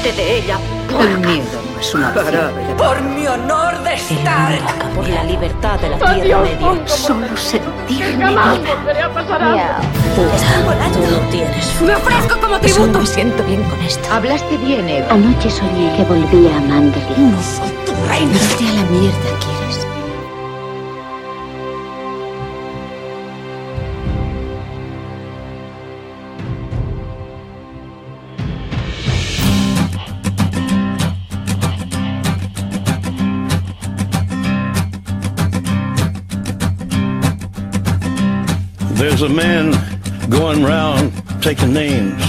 Olvídate de ella. El miedo no es una opción. Por mi honor de estar. Por la libertad de la Tierra Media. Solo sentirme viva. volveré a pasar hambre. Tú no tienes. Me ofrezco como Solo tributo. me siento bien con esto. Hablaste bien, Eva. Anoche soñé que volvía a Manderley. No soy tu reina. Irte a la mierda, ¿quieres? There's a man going round taking names,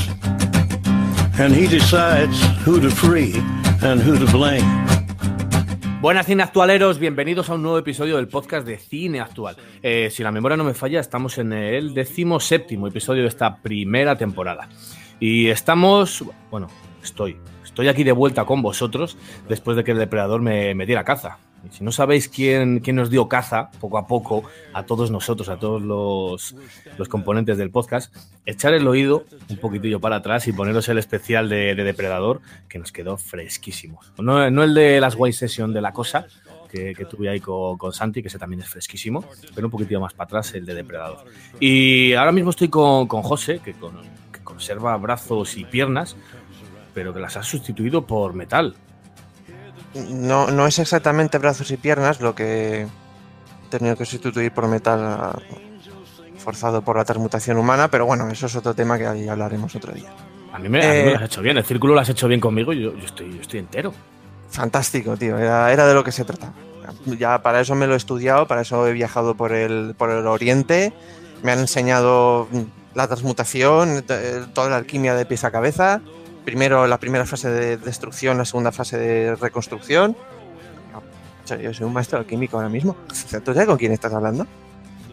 and he decides who to free and who to blame. Buenas cineactualeros, bienvenidos a un nuevo episodio del podcast de Cine Actual. Eh, si la memoria no me falla, estamos en el decimoséptimo episodio de esta primera temporada. Y estamos, bueno, estoy, estoy aquí de vuelta con vosotros después de que el depredador me, me diera caza. Si no sabéis quién, quién nos dio caza, poco a poco, a todos nosotros, a todos los, los componentes del podcast, echar el oído un poquitillo para atrás y poneros el especial de, de Depredador, que nos quedó fresquísimo. No, no el de las White Session de la cosa, que, que tuve ahí con, con Santi, que ese también es fresquísimo, pero un poquitillo más para atrás el de Depredador. Y ahora mismo estoy con, con José, que, que conserva brazos y piernas, pero que las ha sustituido por metal. No, no es exactamente brazos y piernas lo que he tenido que sustituir por metal ah, forzado por la transmutación humana, pero bueno, eso es otro tema que ahí hablaremos otro día. A mí, me, a mí me Eh, lo has hecho bien, el círculo lo has hecho bien conmigo y yo, yo estoy, yo estoy entero. Fantástico, tío, era, era de lo que se trataba. Ya para eso me lo he estudiado, para eso he viajado por el, por el oriente, me han enseñado la transmutación, t- toda la alquimia de pieza a cabeza, primero la primera fase de destrucción, la segunda fase de reconstrucción. O sea, yo soy un maestro alquímico ahora mismo. ¿Tú sabes con quién estás hablando?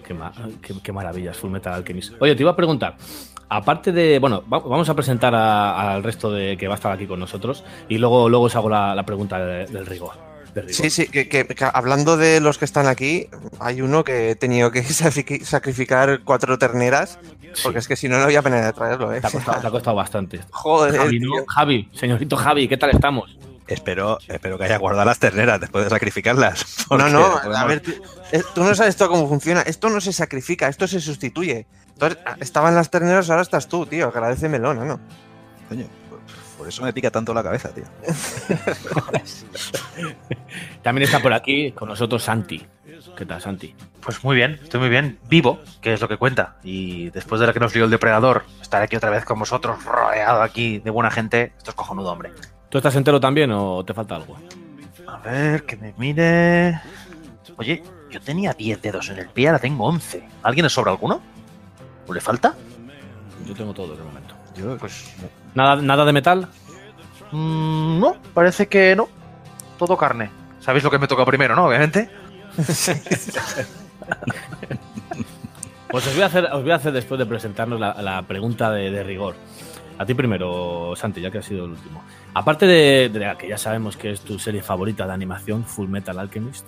Qué, ma- qué, qué maravillas, Full Metal Alchemist. Oye, te iba a preguntar, aparte de, bueno, va- vamos a presentar al resto de que va a estar aquí con nosotros y luego, luego os hago la, la pregunta de- del rigor. Sí, sí, que, que- que hablando de los que están aquí, hay uno que he tenido que sacrifi- sacrificar cuatro terneras, porque es que si no, no había pena de traerlo, ¿eh? Te ha costado, te ha costado bastante. Joder, Javi. ¿no? Javi, señorito Javi, ¿qué tal estamos? Espero, espero que haya guardado las terneras después de sacrificarlas. No, no, a ver, tú, eh, tú no sabes esto cómo funciona. Esto no se sacrifica, esto se sustituye. Entonces, ah, estaban las terneras, ahora estás tú, tío. Agradecemelo, ¿no? no? coño, por eso me pica tanto la cabeza, tío. También está por aquí con nosotros Santi. ¿Qué tal, Santi? Pues muy bien, estoy muy bien, vivo, que es lo que cuenta. Y después de la que nos lió el depredador, estar aquí otra vez con vosotros, rodeado aquí de buena gente, esto es cojonudo, hombre. ¿Tú estás entero también o te falta algo? A ver, que me mire. Oye, yo tenía 10 dedos en el pie, ahora tengo 11. ¿Alguien le sobra alguno? ¿O le falta? Yo tengo todo de momento. Yo, Pues. ¿Nada, nada de metal? mm, no, parece que no. Todo carne. ¿Sabéis lo que me toca primero, no? Obviamente. Pues os voy a hacer, os voy a hacer después de presentarnos la, la pregunta de, de rigor. A ti primero, Santi, ya que has sido el último. Aparte de, de la que ya sabemos que es tu serie favorita de animación, Full Metal Alchemist,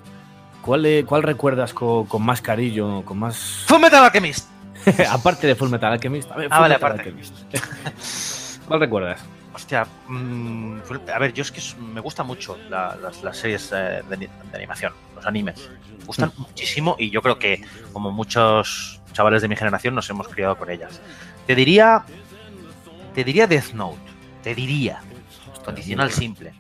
¿cuál, eh, cuál recuerdas con, con más cariño, con más... ¡Full Metal Alchemist! aparte de Full Metal Alchemist. a ver, Ah, Full vale, Metal aparte. Alchemist. ¿Cuál recuerdas? Hostia, mm, Full- a ver, yo es que me gustan mucho la- las, las series eh, de, ani- de animación, los animes. Me gustan muchísimo y yo creo que, como muchos chavales de mi generación, nos hemos criado con ellas. Te diría. Te diría Death Note. Te diría. Condicional simple.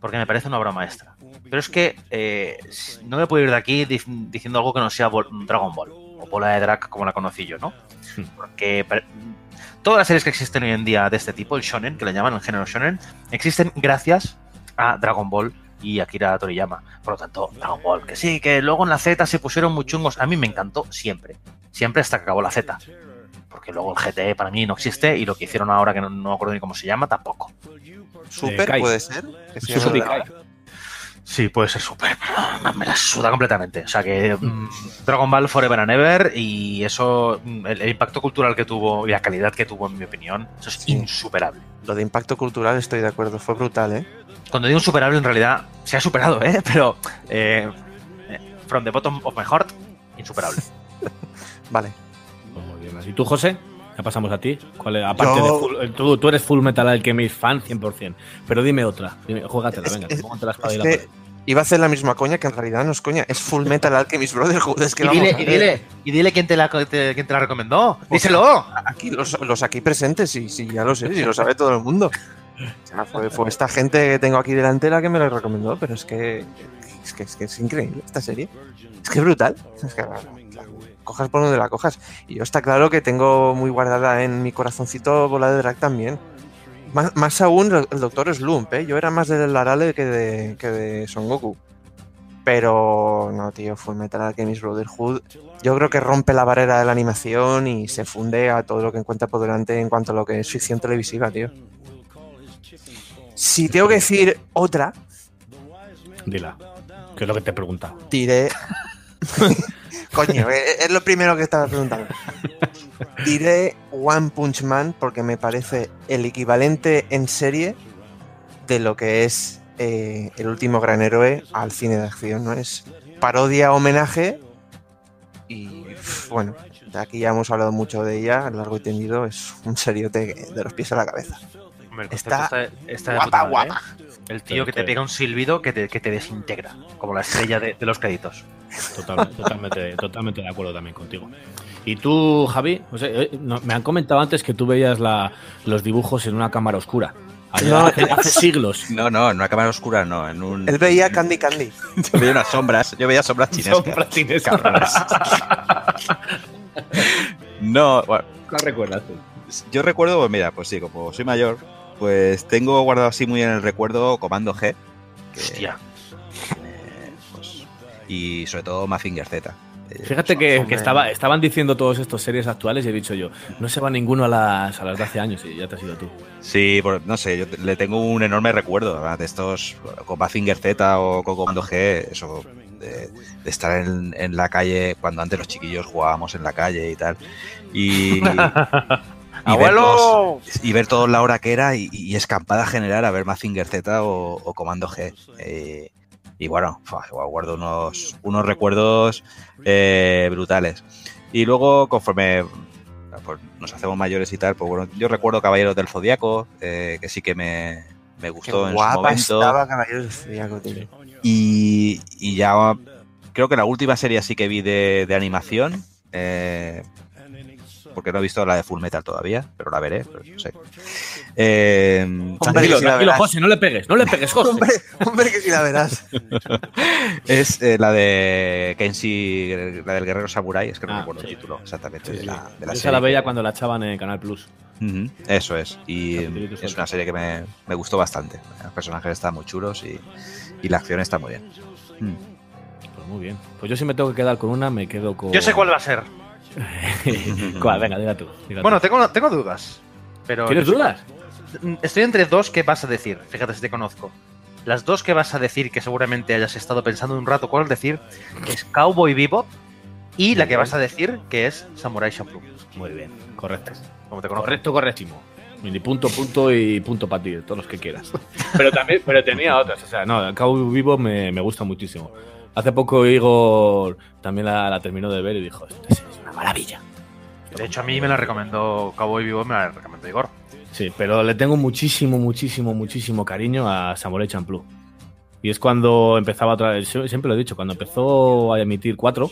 Porque me parece una obra maestra. Pero es que eh, no me puedo ir de aquí dic- diciendo algo que no sea Dragon Ball. O Bola de Drag como la conocí yo, ¿no? Hmm. Porque todas las series que existen hoy en día de este tipo, el shonen, que le llaman el género shonen, existen gracias a Dragon Ball y Akira Toriyama. Por lo tanto, Dragon Ball, que sí, que luego en la Z se pusieron muy chungos. A mí me encantó siempre. Siempre hasta que acabó la Z. Porque luego el GTE para mí no existe y lo que hicieron ahora, que no, no me acuerdo ni cómo se llama, tampoco. Super, Kai. puede ser. Que se. Sí, puede ser súper, pero me la suda completamente. O sea que mm, Dragon Ball Forever and Ever y eso, mm, el, el impacto cultural que tuvo y la calidad que tuvo, en mi opinión, eso es Sí. insuperable. Lo de impacto cultural estoy de acuerdo, fue brutal, ¿eh? Cuando digo insuperable, en realidad se ha superado, ¿eh? Pero eh, eh, from the bottom of my heart, insuperable. Vale. Pues muy bien. ¿Y tú, José? Ya pasamos a ti. ¿Cuál es? Aparte Yo- de full- tú, tú eres Full Metal Alchemist fan 100%. Pero dime otra. Dime, juégatela, Es- venga. es- la espada Es y la pared. iba a hacer la misma coña que en realidad no es coña, es Full Metal Alchemist Brotherhood. Es que Y vamos dile, a y dile, y dile quién te la, te- quién te la recomendó. Díselo. Aquí los, los aquí presentes, sí, sí, ya lo sé, sí lo sabe todo el mundo. O sea, fue, fue esta gente que tengo aquí delante la que me lo recomendó, pero es que es, que, es, que es increíble esta serie. Es que es brutal. Es que cojas por donde la cojas. Y yo está claro que tengo muy guardada en mi corazoncito Bola de Drag también. Más, más aún el, Doctor Slump, ¿eh? Yo era más del Larale que de, que de Son Goku. Pero no, tío, Full Metal Alchemist Brotherhood. Yo creo que rompe la barrera de la animación y se funde a todo lo que encuentra por delante en cuanto a lo que es ficción televisiva, tío. Si tengo que decir otra, Dila. Que es lo que te he preguntado. diré. Coño, eh, es lo primero que estaba preguntando. Diré One Punch Man porque me parece el equivalente en serie de lo que es eh, el último gran héroe al cine de acción, ¿no? Es parodia, homenaje y bueno, de aquí ya hemos hablado mucho de ella, largo y tendido, es un seriote de los pies a la cabeza. Hombre, el Está guapa, puta madre, guapa. ¿eh? El tío que te pega un silbido que te, que te desintegra, como la estrella de, de los créditos. Total- totalmente, totalmente de acuerdo también contigo. ¿Y tú, Javi? O sea, eh, me han comentado antes que tú veías la- los dibujos en una cámara oscura. Hace, No, hace- hace siglos. No, no, en una cámara oscura no, en un... Él veía Candy Candy. Yo veía unas sombras, yo veía sombras chinescas. Sombras chinescas. No, bueno, ¿Cuál recuerdas tú? yo recuerdo, pues mira, pues sí, como soy mayor, pues tengo guardado así muy en el recuerdo Comando G. que, Hostia. Y sobre todo Mazinger Z. Eh, Fíjate que, Hombre. que estaba, estaban diciendo todos estos series actuales y he dicho yo, no se va ninguno a las, a las de hace años y ya te has ido tú. Sí, por- no sé, yo le tengo un enorme recuerdo ¿verdad? de estos con Mazinger Z o con Comando G, eso de, de estar en, en la calle cuando antes los chiquillos jugábamos en la calle y tal. Y, y ver ¡Abuelo! todos- y ver todos la hora que era y, y escampada general a ver Mazinger Z o, o Comando G. Eh, y bueno, guardo unos, unos recuerdos eh, brutales. Y luego, conforme pues, nos hacemos mayores y tal, pues bueno, yo recuerdo Caballeros del Zodíaco, eh, que sí que me, me Qué gustó en su guapa momento. estaba Caballeros del Zodíaco, tío. Y, y ya creo que la última serie sí que vi de, de animación. eh, porque no he visto la de Full Metal todavía, pero la veré, pero no sé. Eh, Hombre, Tranquilo, tranquilo. José, no le pegues, no le pegues, José. Hombre, hombre, que si la verás. es eh, la de Kenshi, la del guerrero samurai, es que no Ah, recuerdo sí. el título exactamente Sí, de sí. la, de la Yo esa serie. la veía cuando la echaban en Canal Plus. Eso es. Y es una serie que me, me gustó bastante. Los personajes están muy chulos y, y la acción está muy bien. Mm. Pues muy bien. Pues yo si me tengo que quedar con una, me quedo con. Yo sé cuál va a ser. ¿Cuál? Venga, diga tú. diga tú. Bueno, tengo, tengo dudas. Pero ¿Tienes dudas? Estoy entre dos que vas a decir. Fíjate si te conozco. Las dos que vas a decir que seguramente hayas estado pensando un rato cuál decir es Cowboy Bebop y la que vas a decir que es Samurai Champloo. Muy bien, correcto. Como te conozco. Correcto, correctísimo. Mini punto, punto y punto para ti, todos los que quieras. Pero también, pero tenía otras. O sea, no, Cabo Vivo me, me gusta muchísimo. Hace poco Igor también la, la terminó de ver y dijo, "Esta serie es una maravilla. De hecho, a mí me la recomendó Cowboy Bebop, me la recomendó Igor. Sí, pero le tengo muchísimo, muchísimo, muchísimo cariño a Samurai Champloo. Y es cuando empezaba otra vez, siempre lo he dicho, cuando empezó a emitir 4,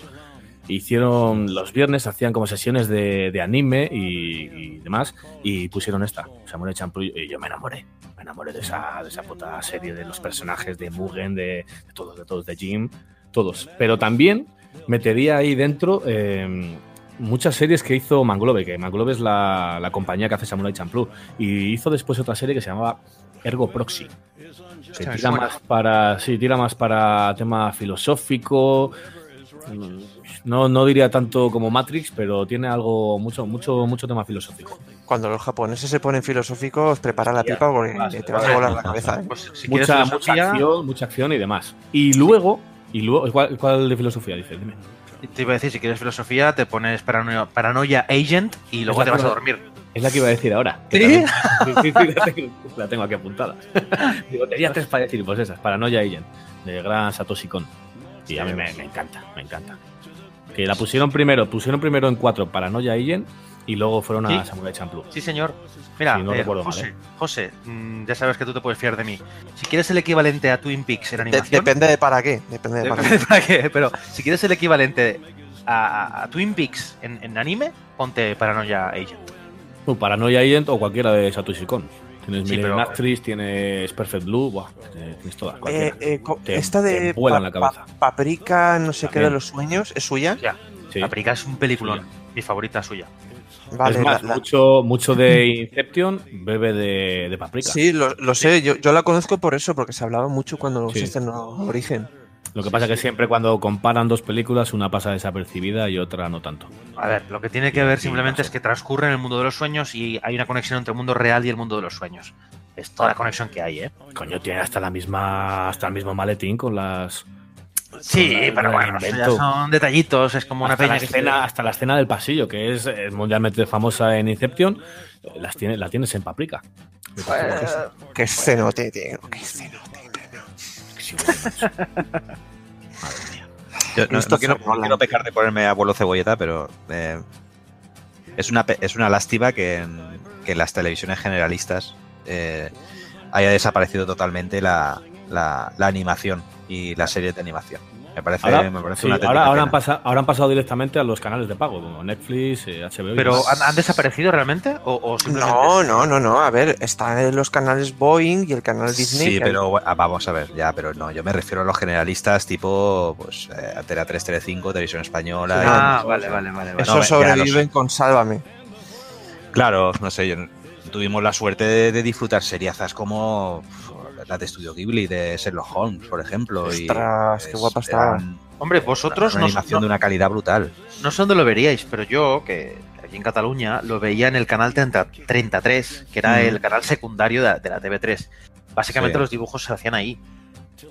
hicieron los viernes, hacían como sesiones de, anime y, demás, y pusieron esta, Samurai Champloo, y yo me enamoré. Me enamoré de esa, de esa puta serie, de los personajes de Mugen, de, de todos, de todos, de Jim, todos. Pero también metería ahí dentro eh, muchas series que hizo Manglobe, que Manglobe es la, la compañía que hace Samurai Champloo, y hizo después otra serie que se llamaba Ergo Proxy. Me tira más para. Sí, tira más para tema filosófico. No, no diría tanto como Matrix, pero tiene algo, mucho, mucho, mucho tema filosófico. Cuando los japoneses se ponen filosóficos, prepara la pipa porque vas, te vas a volar la cabeza. ¿eh? Pues si Mucha, mucha acción, mucha acción y demás. Y luego, y luego ¿cuál, cuál de filosofía dices? Dime. Te iba a decir, si quieres filosofía, te pones paranoia, paranoia agent y luego te vas a dormir. Es la que iba a decir ahora. ¿Sí? también- sí, sí, la, tengo, la tengo aquí apuntada. Digo, tenía tres para decir, pues esas, Paranoia Agent, de gran Satoshi Kon. Y a mí me, me encanta, me encanta. Que la pusieron primero, pusieron primero en cuatro Paranoia Agent y luego fueron a ¿Sí? Samurai Champloo. Sí, señor. Mira, Sí, no eh, recuerdo mal, José, ¿eh? José, mm, ya sabes que tú te puedes fiar de mí. Si quieres el equivalente a Twin Peaks en De- animación... depende de para qué. Depende de para qué. Depende para qué, Pero si quieres el equivalente a, Twin Peaks en, en anime, ponte Paranoia Agent. Paranoia Agent o cualquiera de Satoshi Kon. Tienes Sí, Millennium pero- Actress, tienes Perfect Blue, buah, tienes todas. Eh, eh, Te- esta te de la pa- cabeza. pa- Paprika, no sé qué de los sueños, ¿es suya? Ya, Sí. Paprika es un peliculón. Mi favorita suya. Vale, es más, la- la- mucho, mucho de Inception bebe de, de Paprika. sí, lo, lo sé, yo, yo la conozco por eso, porque se hablaba mucho cuando Sí. se estrenó Origen. Lo que pasa es que siempre cuando comparan dos películas, una pasa desapercibida y otra no tanto. A ver, lo que tiene que ver simplemente es que transcurre en el mundo de los sueños y hay una conexión entre el mundo real y el mundo de los sueños. Es toda la conexión que hay, ¿eh? Coño, tiene hasta la misma, hasta el mismo maletín con las. Sí, la- pero la bueno, ya invento. son detallitos, es como una hasta, la peña que escena, hasta la escena del pasillo, que es eh, mundialmente famosa en Inception, eh, las tiene, la tienes en Paprika. Qué escenote, tío, qué escenote. Yo no, quiero, no pecar de ponerme abuelo cebolleta, pero eh, es, una, es una lástima que en, que en las televisiones generalistas eh, haya desaparecido totalmente la, la- la animación y las series de animación. Me parece, Ahora, me parece sí, una ahora, ahora han pasado, ahora han pasado directamente a los canales de pago, como Netflix, eh, HBO. y Pero. ¿han, han desaparecido realmente? ¿O, o simplemente- No, no, no, no, a ver, están en los canales Boeing y el canal Disney. Sí, pero ah, vamos a ver, ya, pero no, yo me refiero a los generalistas tipo pues eh, Antena 3, Tele 5, Televisión Española. Ah, vale, vale, vale. vale. Eso No, sobreviven con Sálvame. Claro, no sé, yo, tuvimos la suerte de, de disfrutar seriazas como uf, la de Estudio Ghibli, de Sherlock Holmes, por ejemplo. y, Ostras, qué pues, guapa eran Hombre, vosotros una no, animación no- de una calidad brutal. no sé dónde lo veríais, pero yo, que aquí en Cataluña, lo veía en el canal 30 33, que era Mm. el canal secundario de, de la TV3. Básicamente Sí. los dibujos se hacían ahí.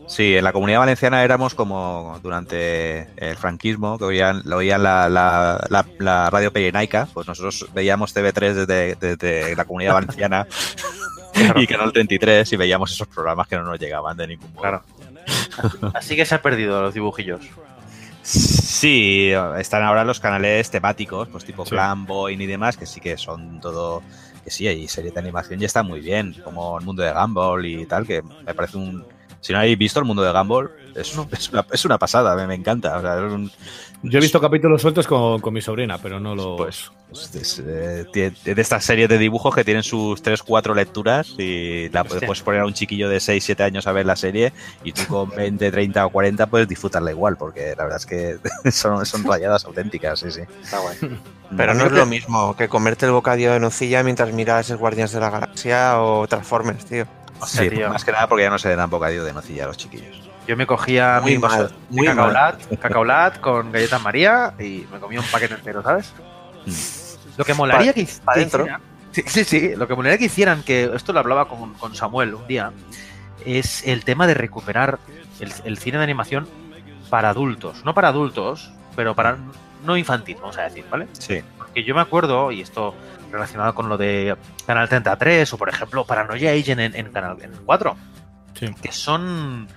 Sí, en la comunidad valenciana éramos como durante el franquismo, que oían, lo oían la, la, la, la radio Pirenaica, pues nosotros veíamos TV3 desde, desde la comunidad valenciana y Canal 33 y veíamos esos programas que no nos llegaban de ningún modo. Claro. Así que se ha perdido los dibujillos. Sí, están ahora los canales temáticos, pues tipo Sí. Clan, Boeing y demás, que sí que son todo, que sí, hay series de animación y está muy bien, como el mundo de Gumball y tal, que me parece un... Si no habéis visto el mundo de Gumball, es, es, una, es una pasada, me, me encanta. O sea, es un- Yo he visto capítulos sueltos con, con mi sobrina, pero no los. Pues, es, es, eh, de estas series de dibujos que tienen sus 3-4 lecturas y la Hostia. puedes poner a un chiquillo de 6-7 años a ver la serie y tú con 20, 30 o 40 puedes disfrutarla igual, porque la verdad es que son, son rayadas auténticas, sí, sí. Está guay. Pero no es lo mismo que comerte el bocadillo de nocilla mientras miras el Guardianes de la Galaxia o Transformers, tío. Hostia, Sí, tío. más que nada porque ya no se le dan bocadillo de nocilla a los chiquillos. Yo me cogía Muy mi vaso mal, de muy cacaolat, cacaolat con galletas María y me comía un paquete entero, ¿sabes? Lo que molaría que, pa' que dentro. hicieran- Sí, sí, sí. Lo que molaría que hicieran, que esto lo hablaba con, con Samuel un día, es el tema de recuperar el, el cine de animación para adultos. No para adultos, pero para no infantil, vamos a decir, ¿vale? Sí. Porque yo me acuerdo, y esto relacionado con lo de Canal 33 o por ejemplo Paranoia Agent en, en Canal en 4, Sí. que son,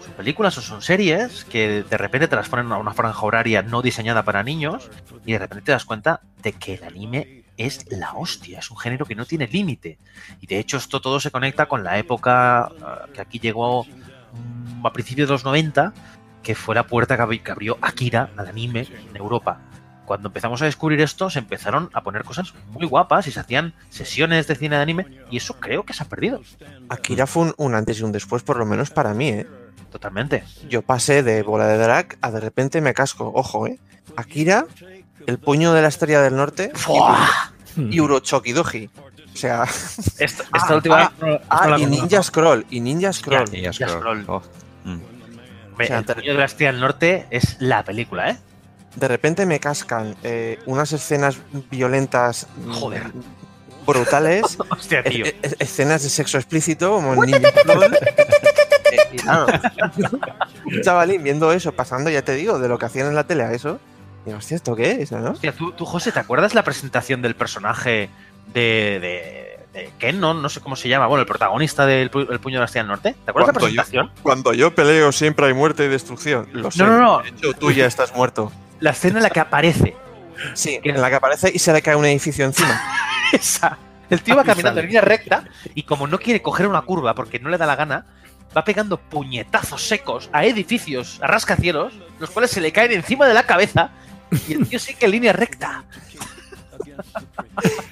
son películas o son series que de repente te las ponen a una franja horaria no diseñada para niños y de repente te das cuenta de que el anime es la hostia, es un género que no tiene límite. Y de hecho esto todo se conecta con la época ah, que aquí llegó mm, a principios de los 90, que fue la puerta que abrió Akira al anime en Europa. Cuando empezamos a descubrir esto, se empezaron a poner cosas muy guapas y se hacían sesiones de cine de anime y eso creo que se ha perdido Akira fue un, un antes y un después, por lo menos para mí, ¿eh? totalmente. Yo pasé de bola de drag a de repente me casco. Ojo, ¿eh? Akira, el puño de la estrella del norte y Urochoki Doji. O sea, Esta, Ah, última ah, no- ah, y. Ninja Scroll, y Ninja Scroll. Y Ya scroll. scroll. Oh, mm. Hombre, o sea, el Puño de la Estrella del Norte es la película, ¿eh? De repente me cascan eh, unas escenas violentas mm, Joder. brutales, Hostia, tío. e- escenas de sexo explícito como en Ninja claro, un chavalín viendo eso, pasando, ya te digo, de lo que hacían en la tele a eso. Y hostia, ¿esto qué es? ¿no? Hostia, tú, tú, José, ¿te acuerdas la presentación del personaje de, de, de Ken? No, no sé cómo se llama. Bueno, el protagonista del pu- El Puño de la Estrella del Norte. ¿Te acuerdas la Cuando yo- presentación? Cuando yo peleo siempre hay muerte y destrucción. Lo sé. No, no, no. De hecho, tú ya estás muerto. La escena en la que aparece Sí, en la que aparece y se le cae un edificio encima. Esa. El tío va caminando en línea recta y como no quiere coger una curva porque no le da la gana, va pegando puñetazos secos a edificios, a rascacielos, los cuales se le caen encima de la cabeza y el tío sigue en línea recta.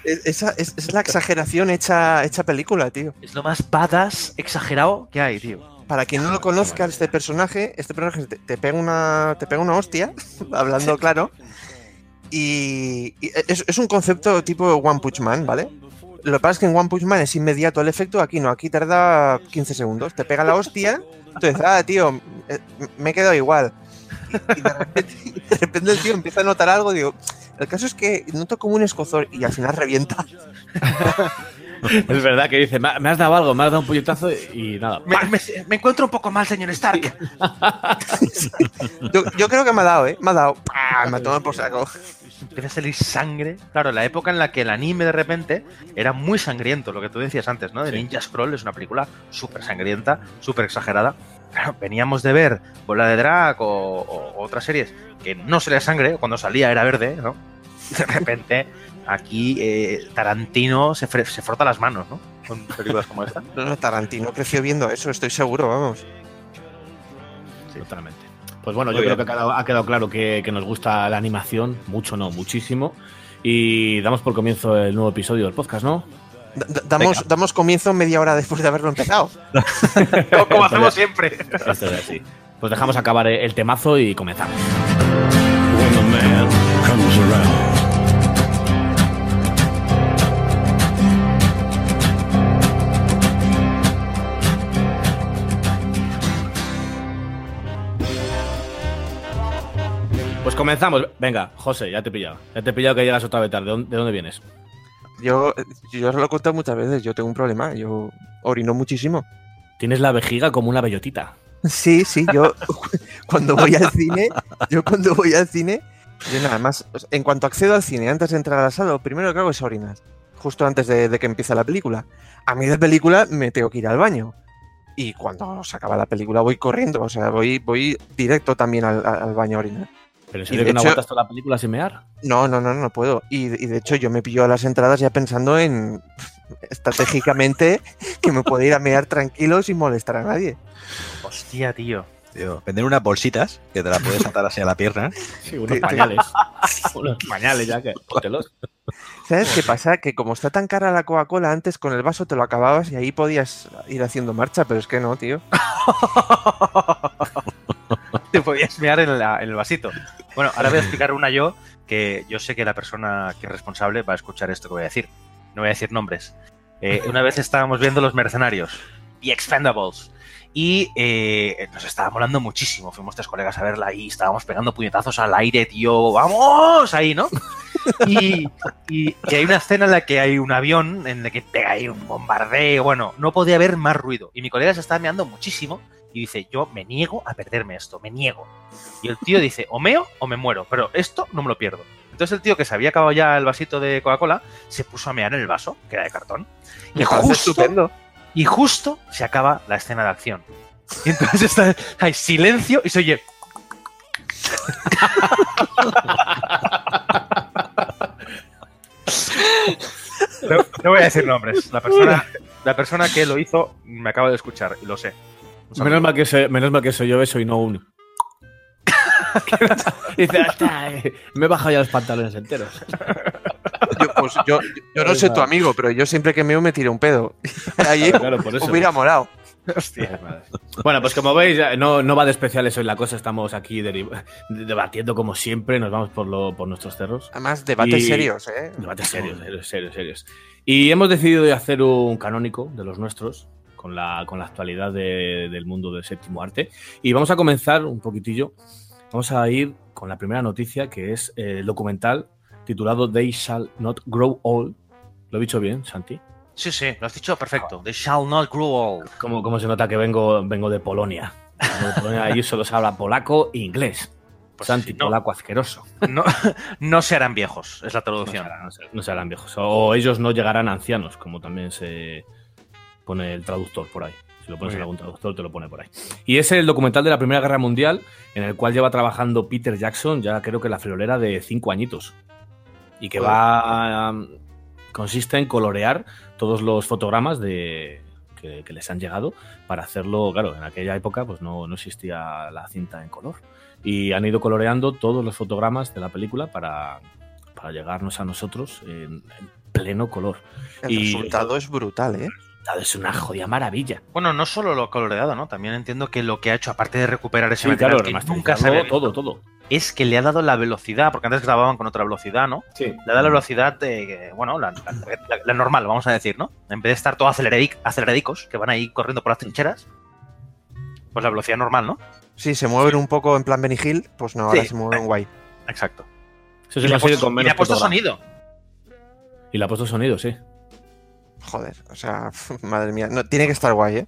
Es- Esa es, es la exageración hecha, hecha película, tío. Es lo más badass exagerado que hay, tío. Para quien no lo conozca, este personaje, este personaje te, te pega una, te pega una hostia, hablando claro. Y, y es, es un concepto tipo One Punch Man, ¿vale? Lo que pasa es que en One Punch Man es inmediato el efecto, aquí no, aquí tarda 15 segundos. Te pega la hostia, entonces, ah, tío, eh, me he quedado igual. Y, y de, repente, de repente el tío empieza a notar algo, digo, el caso es que noto como un escozor y al final revienta. Es verdad que dice, me has dado algo, me has dado un puñetazo y nada. Me, me- me encuentro un poco mal, señor Stark. Yo, yo creo que me ha dado, ¿eh? Me ha dado. ¡Pah! Me ha tomado por saco. Empieza a salir sangre. Claro, la época en la que el anime de repente era muy sangriento, lo que tú decías antes, ¿no? De Sí. Ninja Scroll es una película súper sangrienta, súper exagerada. Claro, veníamos de ver Bola de Drag o, o otras series que no salía sangre, cuando salía era verde, ¿no? De repente aquí eh, Tarantino se, se frota las manos, ¿no? Con películas como esta. No, no, Tarantino creció viendo eso, estoy seguro, vamos. Totalmente. Pues bueno, Muy yo creo que ha quedado, ha quedado claro que, que nos gusta la animación, mucho no, muchísimo. Y damos por comienzo el nuevo episodio del podcast, ¿no? Da- da- damos, damos comienzo media hora después de haberlo empezado. Como, hacemos siempre. Esto es así. Pues dejamos acabar el temazo y comenzamos. When the man comes around. Pues comenzamos. Venga, José, ya te he pillado. Ya te he pillado que llegas otra vez tarde. ¿De dónde, de dónde vienes? Yo, yo os lo he contado muchas veces, yo tengo un problema, yo orino muchísimo. Tienes la vejiga como una bellotita. Sí, sí, yo cuando voy al cine, yo cuando voy al cine, yo nada más, en cuanto accedo al cine, antes de entrar a la sala, lo primero que hago es orinar, justo antes de, de que empiece la película. A mí de película me tengo que ir al baño. Y cuando se acaba la película voy corriendo, o sea, voy, voy directo también al- al baño a orinar. Pero en serio que no hecho- aguantas toda la película sin mear. No, no, no, no puedo. Y, y de hecho yo me pillo a las entradas ya pensando en estratégicamente que me puedo ir a mear tranquilo sin molestar a nadie. Hostia, tío. Tío, vender unas bolsitas que te las puedes atar así a la pierna. Sí, unos pañales. unos pañales ya que. Póntelos. ¿Sabes qué pasa? Que como está tan cara la Coca-Cola, antes con el vaso te lo acababas y ahí podías ir haciendo marcha, pero es que no, tío. Te podías mear en, la- en el vasito. Bueno, ahora voy a explicar una yo que yo sé que la persona que es responsable va a escuchar esto que voy a decir. No voy a decir nombres. Eh, una vez estábamos viendo Los Mercenarios, The Expendables, y eh, nos estaba molando muchísimo. Fuimos tres colegas a verla y estábamos pegando puñetazos al aire, tío. ¡Vamos! Ahí, ¿no? Y, hay una escena en la que hay un avión en el que pega ahí un bombardeo. Bueno, no podía haber más ruido. Y mi colega se estaba meando muchísimo y dice, yo me niego a perderme esto, me niego. Y el tío dice, o meo o me muero, pero esto no me lo pierdo. Entonces el tío que se había acabado ya el vasito de Coca-Cola se puso a mear en el vaso, que era de cartón. Y justo, estupendo. y justo se acaba la escena de acción. Y entonces está, hay silencio y se oye... No, no voy a decir nombres. La persona, la persona que lo hizo me acaba de escuchar y lo sé. Menos mal, que soy, menos mal que soy yo eso y no uno. Dice, "Hasta, eh, me he bajado ya los pantalones enteros. Yo, pues, yo, yo no soy tu amigo, pero yo siempre que meo me tiro un pedo. Ahí Claro, por eso. hubiera molado. Hostia. Bueno, pues como veis, ya no, no va de especiales hoy la cosa. Estamos aquí debatiendo como siempre. Nos vamos por, lo, por nuestros cerros. Además, debates Y- serios, ¿eh? Debates serios, serios, serios, serios. Y hemos decidido de hacer un canónico de los nuestros con la, con la actualidad de- del mundo del séptimo arte. Y vamos a comenzar un poquitillo. Vamos a ir con la primera noticia, que es eh, el documental titulado They Shall Not Grow Old. ¿Lo he dicho bien, Santi? Sí, sí, lo has dicho perfecto. They shall not grow old. ¿Cómo, cómo se nota que vengo, vengo de Polonia? Vengo de Polonia, Allí solo se habla polaco e inglés. Pues Santi, sí, no. polaco asqueroso. No, no se harán viejos, es la No se, traducción. harán, no no se harán viejos. O ellos no llegarán ancianos, como también se pone el traductor por ahí. Si lo pones en algún traductor, te lo pone por ahí. Y es el documental de la Primera Guerra Mundial, en el cual lleva trabajando Peter Jackson, ya creo que la friolera de cinco añitos. y que va um, consiste en colorear todos los fotogramas de que, que les han llegado para hacerlo, claro, en aquella época pues no, no existía la cinta en color y han ido coloreando todos los fotogramas de la película para, para llegarnos a nosotros en, en pleno color. El Y- resultado es brutal, ¿eh? Es una jodida maravilla. Bueno, no solo lo coloreado, ¿no? También entiendo que lo que ha hecho, aparte de recuperar ese Sí, material claro, que nunca se había visto, todo, todo. es que le ha dado la velocidad, porque antes grababan con otra velocidad, ¿no? Sí. Le da la velocidad de, bueno, la, la- la- la normal, vamos a decir, ¿no? En vez de estar todo aceleradic- aceleradicos, que van ahí corriendo por las trincheras, pues la velocidad normal, ¿no? Sí, se mueven un poco en plan Benny Hill, pues no, ahora Sí. se mueven guay. Exacto. Eso Y se le ha puesto, con y le menos ha puesto sonido. Y le ha puesto sonido, sí. Joder, o sea, madre mía. No, tiene que estar guay, ¿eh?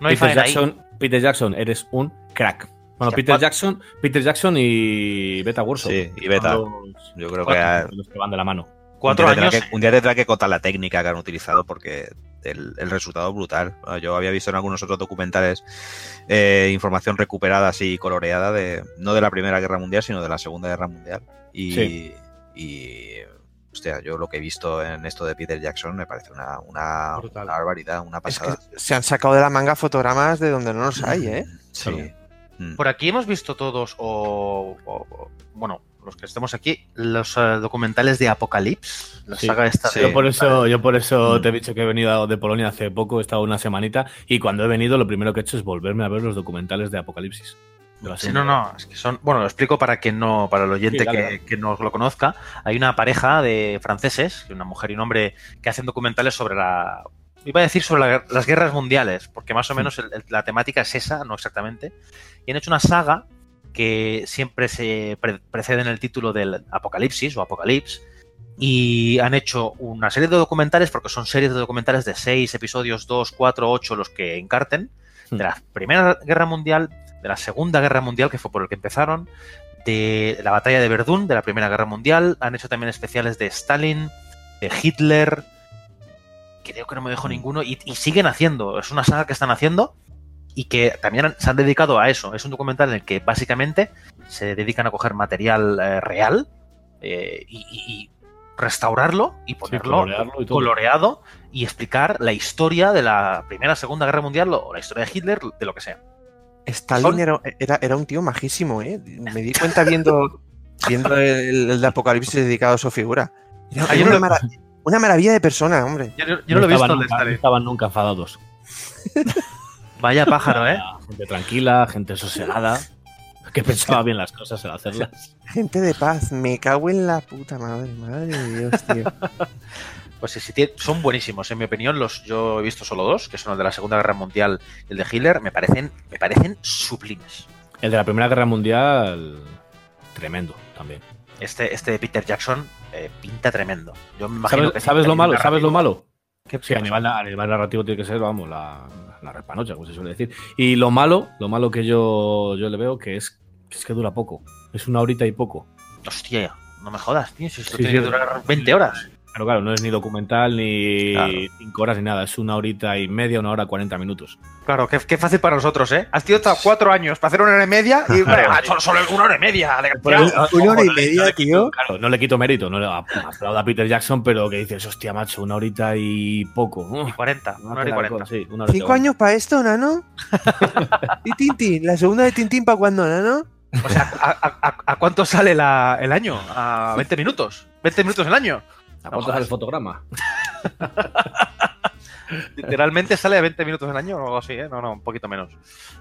No hay Peter ahí. Jackson, Peter Jackson, eres un crack. Bueno, Peter cuatro- Jackson, Peter Jackson y Beta Warsaw. Sí, y Beta. Los, Yo creo que Cuatro. los que van de la mano. Cuatro un día años. tendrá que- un día tendrá que contar la técnica que han utilizado porque el, el resultado es brutal. Bueno, Yo había visto en algunos otros documentales eh, información recuperada así coloreada de no de la Primera Guerra Mundial, sino de la Segunda Guerra Mundial. Y, Sí. y hostia, yo lo que he visto en esto de Peter Jackson me parece una, una, barbaridad, una Es que pasada. se han sacado de la manga fotogramas de donde no los hay, ¿eh? Sí. Mm. Por aquí hemos visto todos, o, o- o- bueno, los que estemos aquí, los eh, documentales de Apocalypse, la Sí. saga esta. Sí. Yo por eso, yo por eso Mm. te he dicho que he venido de Polonia hace poco, he estado una semanita, y cuando he venido lo primero que he hecho es volverme a ver los documentales de Apocalipsis. Sí, no, no, es que son. Bueno, lo explico para que no, para el oyente Sí, dale, que, dale. que no lo conozca. Hay una pareja de franceses, una mujer y un hombre, que hacen documentales sobre la. Iba a decir sobre la- las guerras mundiales, porque más o menos el- el- la temática es esa, no exactamente. Y han hecho una saga que siempre se pre- precede en el título del Apocalipsis o Apocalipsis. Y han hecho una serie de documentales, porque son series de documentales de seis episodios, dos, cuatro, ocho, los que encarten, de la Primera Guerra Mundial, de la Segunda Guerra Mundial, que fue por el que empezaron, de la batalla de Verdún, de la Primera Guerra Mundial. Han hecho también especiales de Stalin, de Hitler. Creo que no me dejo ninguno. Y, y siguen haciendo. Es una saga que están haciendo y que también han- se han dedicado a eso. Es un documental en el que básicamente se dedican a coger material eh, real eh, y, restaurarlo y ponerlo y coloreado y explicar la historia de la Primera, Segunda Guerra Mundial o la historia de Hitler, de lo que sea. Stalin era, era, era un tío majísimo, ¿eh? Me di cuenta viendo, viendo el, el de Apocalipsis dedicado a su figura. Era, era yo una, no- mara- una maravilla de persona, hombre. Yo, yo no lo he visto el de nunca, Stalin. no estaban nunca enfadados. Vaya pájaro, ¿eh? Gente tranquila, gente sosegada, que pensaba bien las cosas al hacerlas. Gente de paz, me cago en la puta madre, madre de Dios, tío. Pues sí, son buenísimos. En mi opinión, los yo he visto solo dos, que son el de la Segunda Guerra Mundial y el de Hitler, me parecen, me parecen sublimes. El de la Primera Guerra Mundial, tremendo también. Este, este de Peter Jackson eh, pinta tremendo. Yo me imagino ¿Sabes, que sabes pinta lo malo? narrativo. ¿Sabes lo malo? ¿Qué- Sí, a nivel, a nivel narrativo tiene que ser, vamos, la, la repanocha, como se suele decir. Y lo malo, lo malo que yo, yo le veo que es, que es que dura poco. Es una horita y poco. Hostia, no me jodas, tío. Si esto Sí, tiene sí. que durar 20 horas. Pero claro, no es ni documental, ni Claro. cinco horas, ni nada. Es una horita y media, una hora, 40 minutos. Claro, qué, qué fácil para nosotros, ¿eh? Has tenido hasta cuatro años para hacer una hora y media y bueno, ha hecho solo una hora y media. Una hora y media, tío. claro, no le quito mérito, no le aplaudo a Peter Jackson, pero que dices, hostia, macho, una horita y poco. Y 40, una hora y 40. Sí, una hora y ¿Cinco cuarenta. años para esto, nano? ¿Y Tintín? ¿La segunda de Tintín para cuándo, nano? O sea, ¿a, a- a- a cuánto sale la- el año? ¿A 20 minutos? ¿20 minutos el año? ¿A cuánto sale el fotograma? Literalmente sale a 20 minutos el año o algo así, ¿eh? No, no, un poquito menos.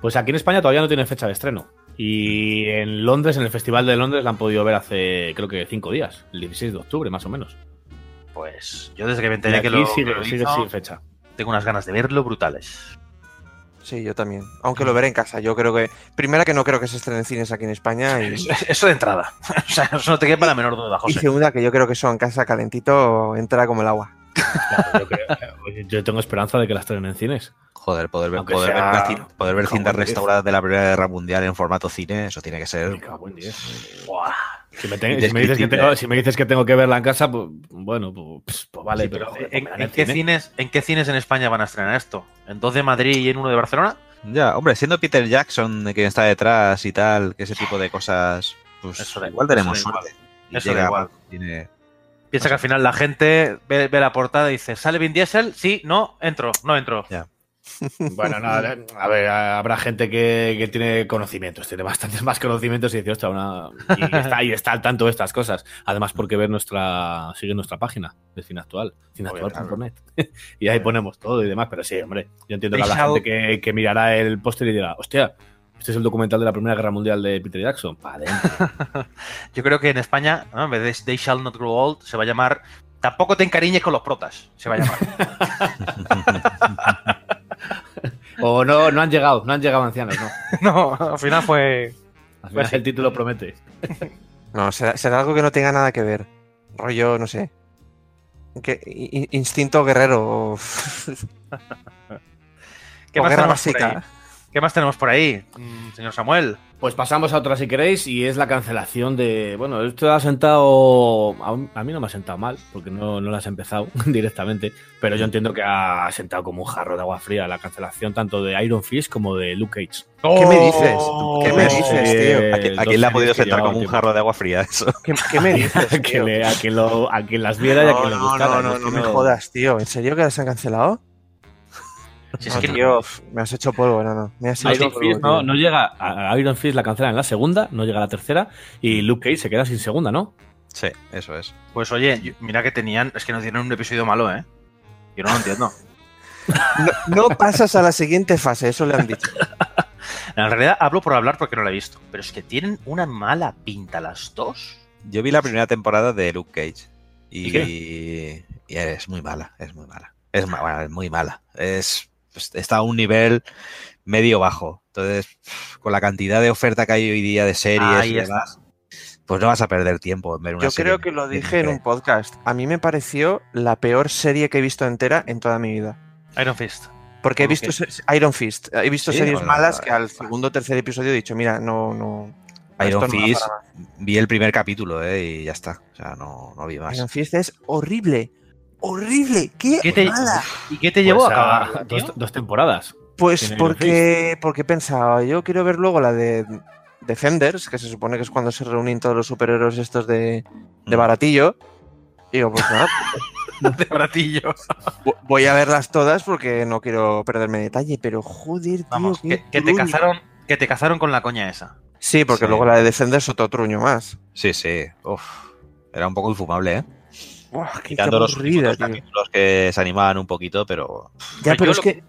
Pues aquí en España todavía no tiene fecha de estreno. Y en Londres, en el Festival de Londres, la han podido ver hace, creo que cinco días, el 16 de octubre, más o menos. Pues yo desde que me Y enteré aquí que lo, sigue, que lo sigue sin fecha. tengo unas ganas de verlo brutales. Sí, yo también. Aunque lo veré en casa. Yo creo que. Primera, que no creo que se estrenen cines aquí en España. Y, Eso, de entrada. o sea, eso no te quepa la menor duda, y José. segunda, que yo creo que eso en casa calentito entra como el agua. Claro, yo, creo- yo tengo esperanza de que la estrenen en cines. Joder, poder ver, poder sea- ver, poder ver cintas restauradas de la Primera Guerra Mundial en formato cine, eso tiene que ser. Me cago en diez. Buah. Si me, ten- si me dices que tengo, si me dices que tengo que verla en casa, pues bueno, pues, pues vale, Sí, pero, ¿en, pues en en el qué cine. cines, ¿en qué cines en España van a estrenar esto? ¿En dos de Madrid y en uno de Barcelona? Ya, hombre, siendo Peter Jackson quien está detrás y tal, que ese tipo de cosas, pues Eso da- igual eso tenemos da suerte. Eso da igual. tiene- Piensa que al final la gente ve, ve la portada y dice, ¿sale Vin Diesel? Sí, no, entro, no entro. Ya. Bueno, no, a ver, habrá gente que, que tiene conocimientos, tiene bastantes más conocimientos y dice, ostras, una... y, está, y está al tanto de estas cosas. Además, porque ver nuestra, sigue nuestra página de cine actual, cineactual.net. y ahí ponemos todo y demás, pero sí, hombre, yo entiendo que habrá gente que, que mirará el póster y dirá, hostia, este es el documental de la Primera Guerra Mundial de Peter Jackson. Pa'. Yo creo que en España, ¿no? en vez de They Shall Not Grow Old, se va a llamar Tampoco te encariñes con los protas. Se va a llamar. o no, no han llegado, no han llegado ancianos, no. no, al final fue. Al final Pues sí. el título promete. No, será, será algo que no tenga nada que ver. Rollo, no sé. Que, instinto guerrero. o- ¿Qué o guerra básica. ¿Qué más tenemos por ahí, mm, señor Samuel? Pues pasamos a otra si queréis y es la cancelación de... Bueno, esto ha sentado... A, mí no me ha sentado mal porque no, no lo has empezado directamente, pero yo entiendo que ha sentado como un jarro de agua fría la cancelación tanto de Iron Fist como de Luke Cage. ¿Qué me dices? Oh, ¿Qué me dices, tío? ¿A, quién- dos quién le ha podido que sentar como un tiempo. jarro de agua fría eso? ¿Qué, qué me dices? a, quien las viera y a No, quien le no, gustara. no, no, no que me jodas, tío. ¿En serio que las han cancelado? Si es No, que tío, f- me has hecho polvo, no, no. Me has hecho Iron polvo, Fist no, no llega a Iron Fist la cancelan en la segunda, no llega a la tercera y Luke Cage se queda sin segunda, ¿no? Sí, eso es. Pues oye, yo- mira que tenían. Es que nos dieron un episodio malo, ¿eh? Yo no lo entiendo. No, no pasas a la siguiente fase, eso le han dicho. En realidad hablo por hablar porque no lo he visto. Pero es que tienen una mala pinta las dos. Yo vi la primera temporada de Luke Cage y, ¿Y y es muy mala, es muy mala. Es, ma- bueno, es muy mala. Es, está a un nivel medio bajo. Entonces, con la cantidad de oferta que hay hoy día de series y demás, pues no vas a perder tiempo en ver una Yo serie creo que lo dije en un podcast. A mí me pareció la peor serie que he visto entera en toda mi vida. Iron Fist. Porque he ¿Cómo visto Iron Fist, he visto Sí, series malas la- que al segundo o tercer episodio he dicho, mira, no, no. Iron Fist, vi el primer capítulo eh, y ya está. O sea, no, no vi más. Iron Fist es horrible. Horrible. ¿Qué, ¿Qué te- mala? ¿Y qué te llevó Pues a acabar? dos, temporadas. Pues porque, porque pensaba, yo quiero ver luego la de Defenders, que se supone que es cuando se reúnen todos los superhéroes estos de, de Mm. baratillo. Y digo, pues nada, de baratillo. vo- voy a verlas todas porque no quiero perderme detalle, pero joder, tío. Vamos, qué que, que te cazaron, que te cazaron con la coña esa. Sí, porque Sí. luego la de Defenders es otro truño más. Sí, sí. Uf, era un poco infumable, ¿eh? Qué, Quitando los aburrida, capítulos que se animaban un poquito, pero Ya, Pero es lo- que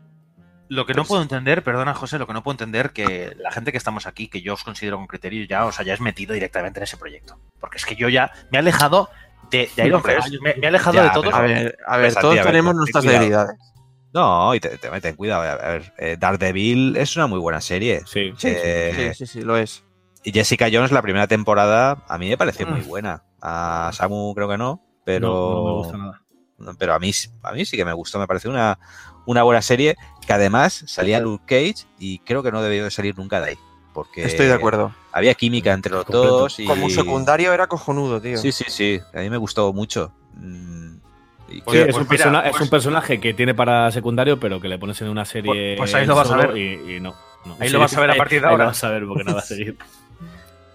Lo que no puedo entender, perdona José, lo que no puedo entender que la gente que estamos aquí, que yo os considero con criterio, ya os hayáis metido directamente en ese proyecto. Porque es que yo ya me he alejado de, de Iron me, me he alejado ya, de todo. A ver, a ver, Pues, todos tenemos ten nuestras debilidades. No, y te, te meten cuidado. A ver, eh, Daredevil es una muy buena serie. Sí. Sí, Eh, sí, sí, sí, lo es. Y Jessica Jones, la primera temporada, a mí me pareció muy buena. A Samu creo que no, pero, No, no me gusta nada. pero a, mí, a mí sí que me gustó. Me pareció una, una buena serie que además salía Luke Cage y creo que no debió de salir nunca de ahí. Porque Estoy de acuerdo. había química entre los Completo. dos. Y... Como secundario era cojonudo, tío. Sí, sí, sí. A mí me gustó mucho. Mm, y es, pues un mira, persona- pues- es un personaje que tiene para secundario, pero que le pones en una serie. Pues- pues ahí lo vas a ver. Y, y no, no. Ahí Sí, lo vas a ver a partir de ahí ahora. lo vas a ver porque no va a seguir.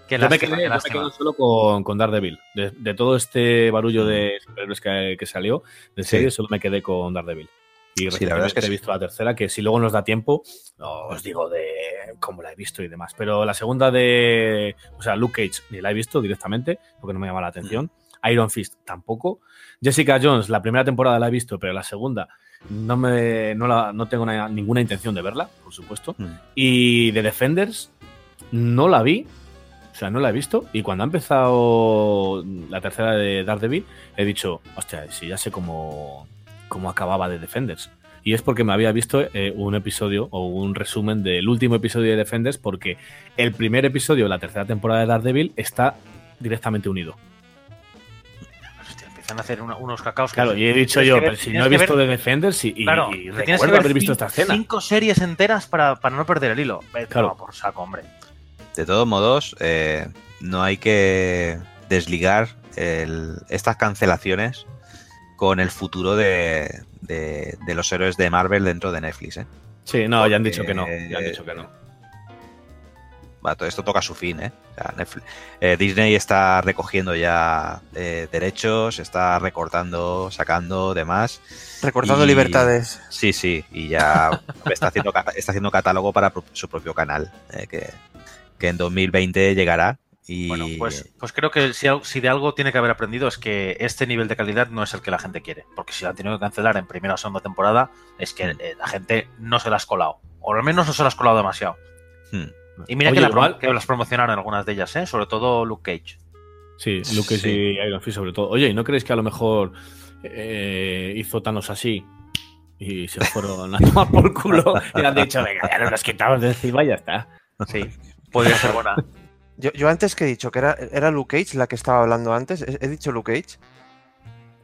Qué yo me quedé, yo me quedo solo con, con Daredevil. De, de todo este barullo de superhéroes que, que salió de Sí. serie, solo me quedé con Daredevil. Y Sí, la verdad es que he sí. visto la tercera, que si luego nos da tiempo, os digo de cómo la he visto y demás. Pero la segunda de. O sea, Luke Cage ni la he visto directamente, porque no me llama la atención. Mm. Iron Fist tampoco. Jessica Jones, la primera temporada la he visto, pero la segunda no, me, no, la- no tengo na- ninguna intención de verla, por supuesto. Mm. Y The Defenders no la vi, o sea, no la he visto. Y cuando ha empezado la tercera de Daredevil, he dicho, hostia, si ya sé cómo, cómo acababa The Defenders. Y es porque me había visto eh, un episodio o un resumen del último episodio de Defenders, porque el primer episodio de la tercera temporada de Daredevil está directamente unido. Hostia, empiezan a hacer una- unos cacaos. que- Claro, y he dicho yo, que ver- pero si no he que visto ver- The Defenders y, y- Claro, y tienes que recuerdo ver haber visto esta escena. Cinco series enteras para, para no perder el hilo. Vete, Claro. no, por saco, hombre. De todos modos, eh, no hay que desligar el- estas cancelaciones con el futuro de, de- de los héroes de Marvel dentro de Netflix. ¿eh? Sí, no, ya han dicho que no. Ya han dicho que no. todo esto toca su fin, ¿eh? O sea, Netflix- eh, Disney está recogiendo ya eh, derechos, está recortando, sacando demás. Recortando Y- libertades. Sí, sí, y ya está haciendo, está haciendo catálogo para su propio canal, eh, que, que en 2020 llegará. Y Bueno, pues, pues creo que si, si de algo tiene que haber aprendido es que este nivel de calidad no es el que la gente quiere. Porque si la han tenido que cancelar en primera o segunda temporada, es que eh, la gente no se la has colado. O al menos no se la has colado demasiado. Hmm. Y mira Oye, que, la igual- prom- que las promocionaron algunas de ellas, ¿eh? sobre todo Luke Cage. Sí, Lucas Sí. y Iron Fist sobre todo. Oye, ¿y no creéis que a lo mejor eh, hizo Thanos así y se fueron a tomar por culo y le han dicho, venga, ya nos los quitamos de encima y ya está? Sí, podría ser buena. Yo, yo antes que he dicho que era, era Luke Cage la que estaba hablando antes. ¿He, he dicho Luke Cage?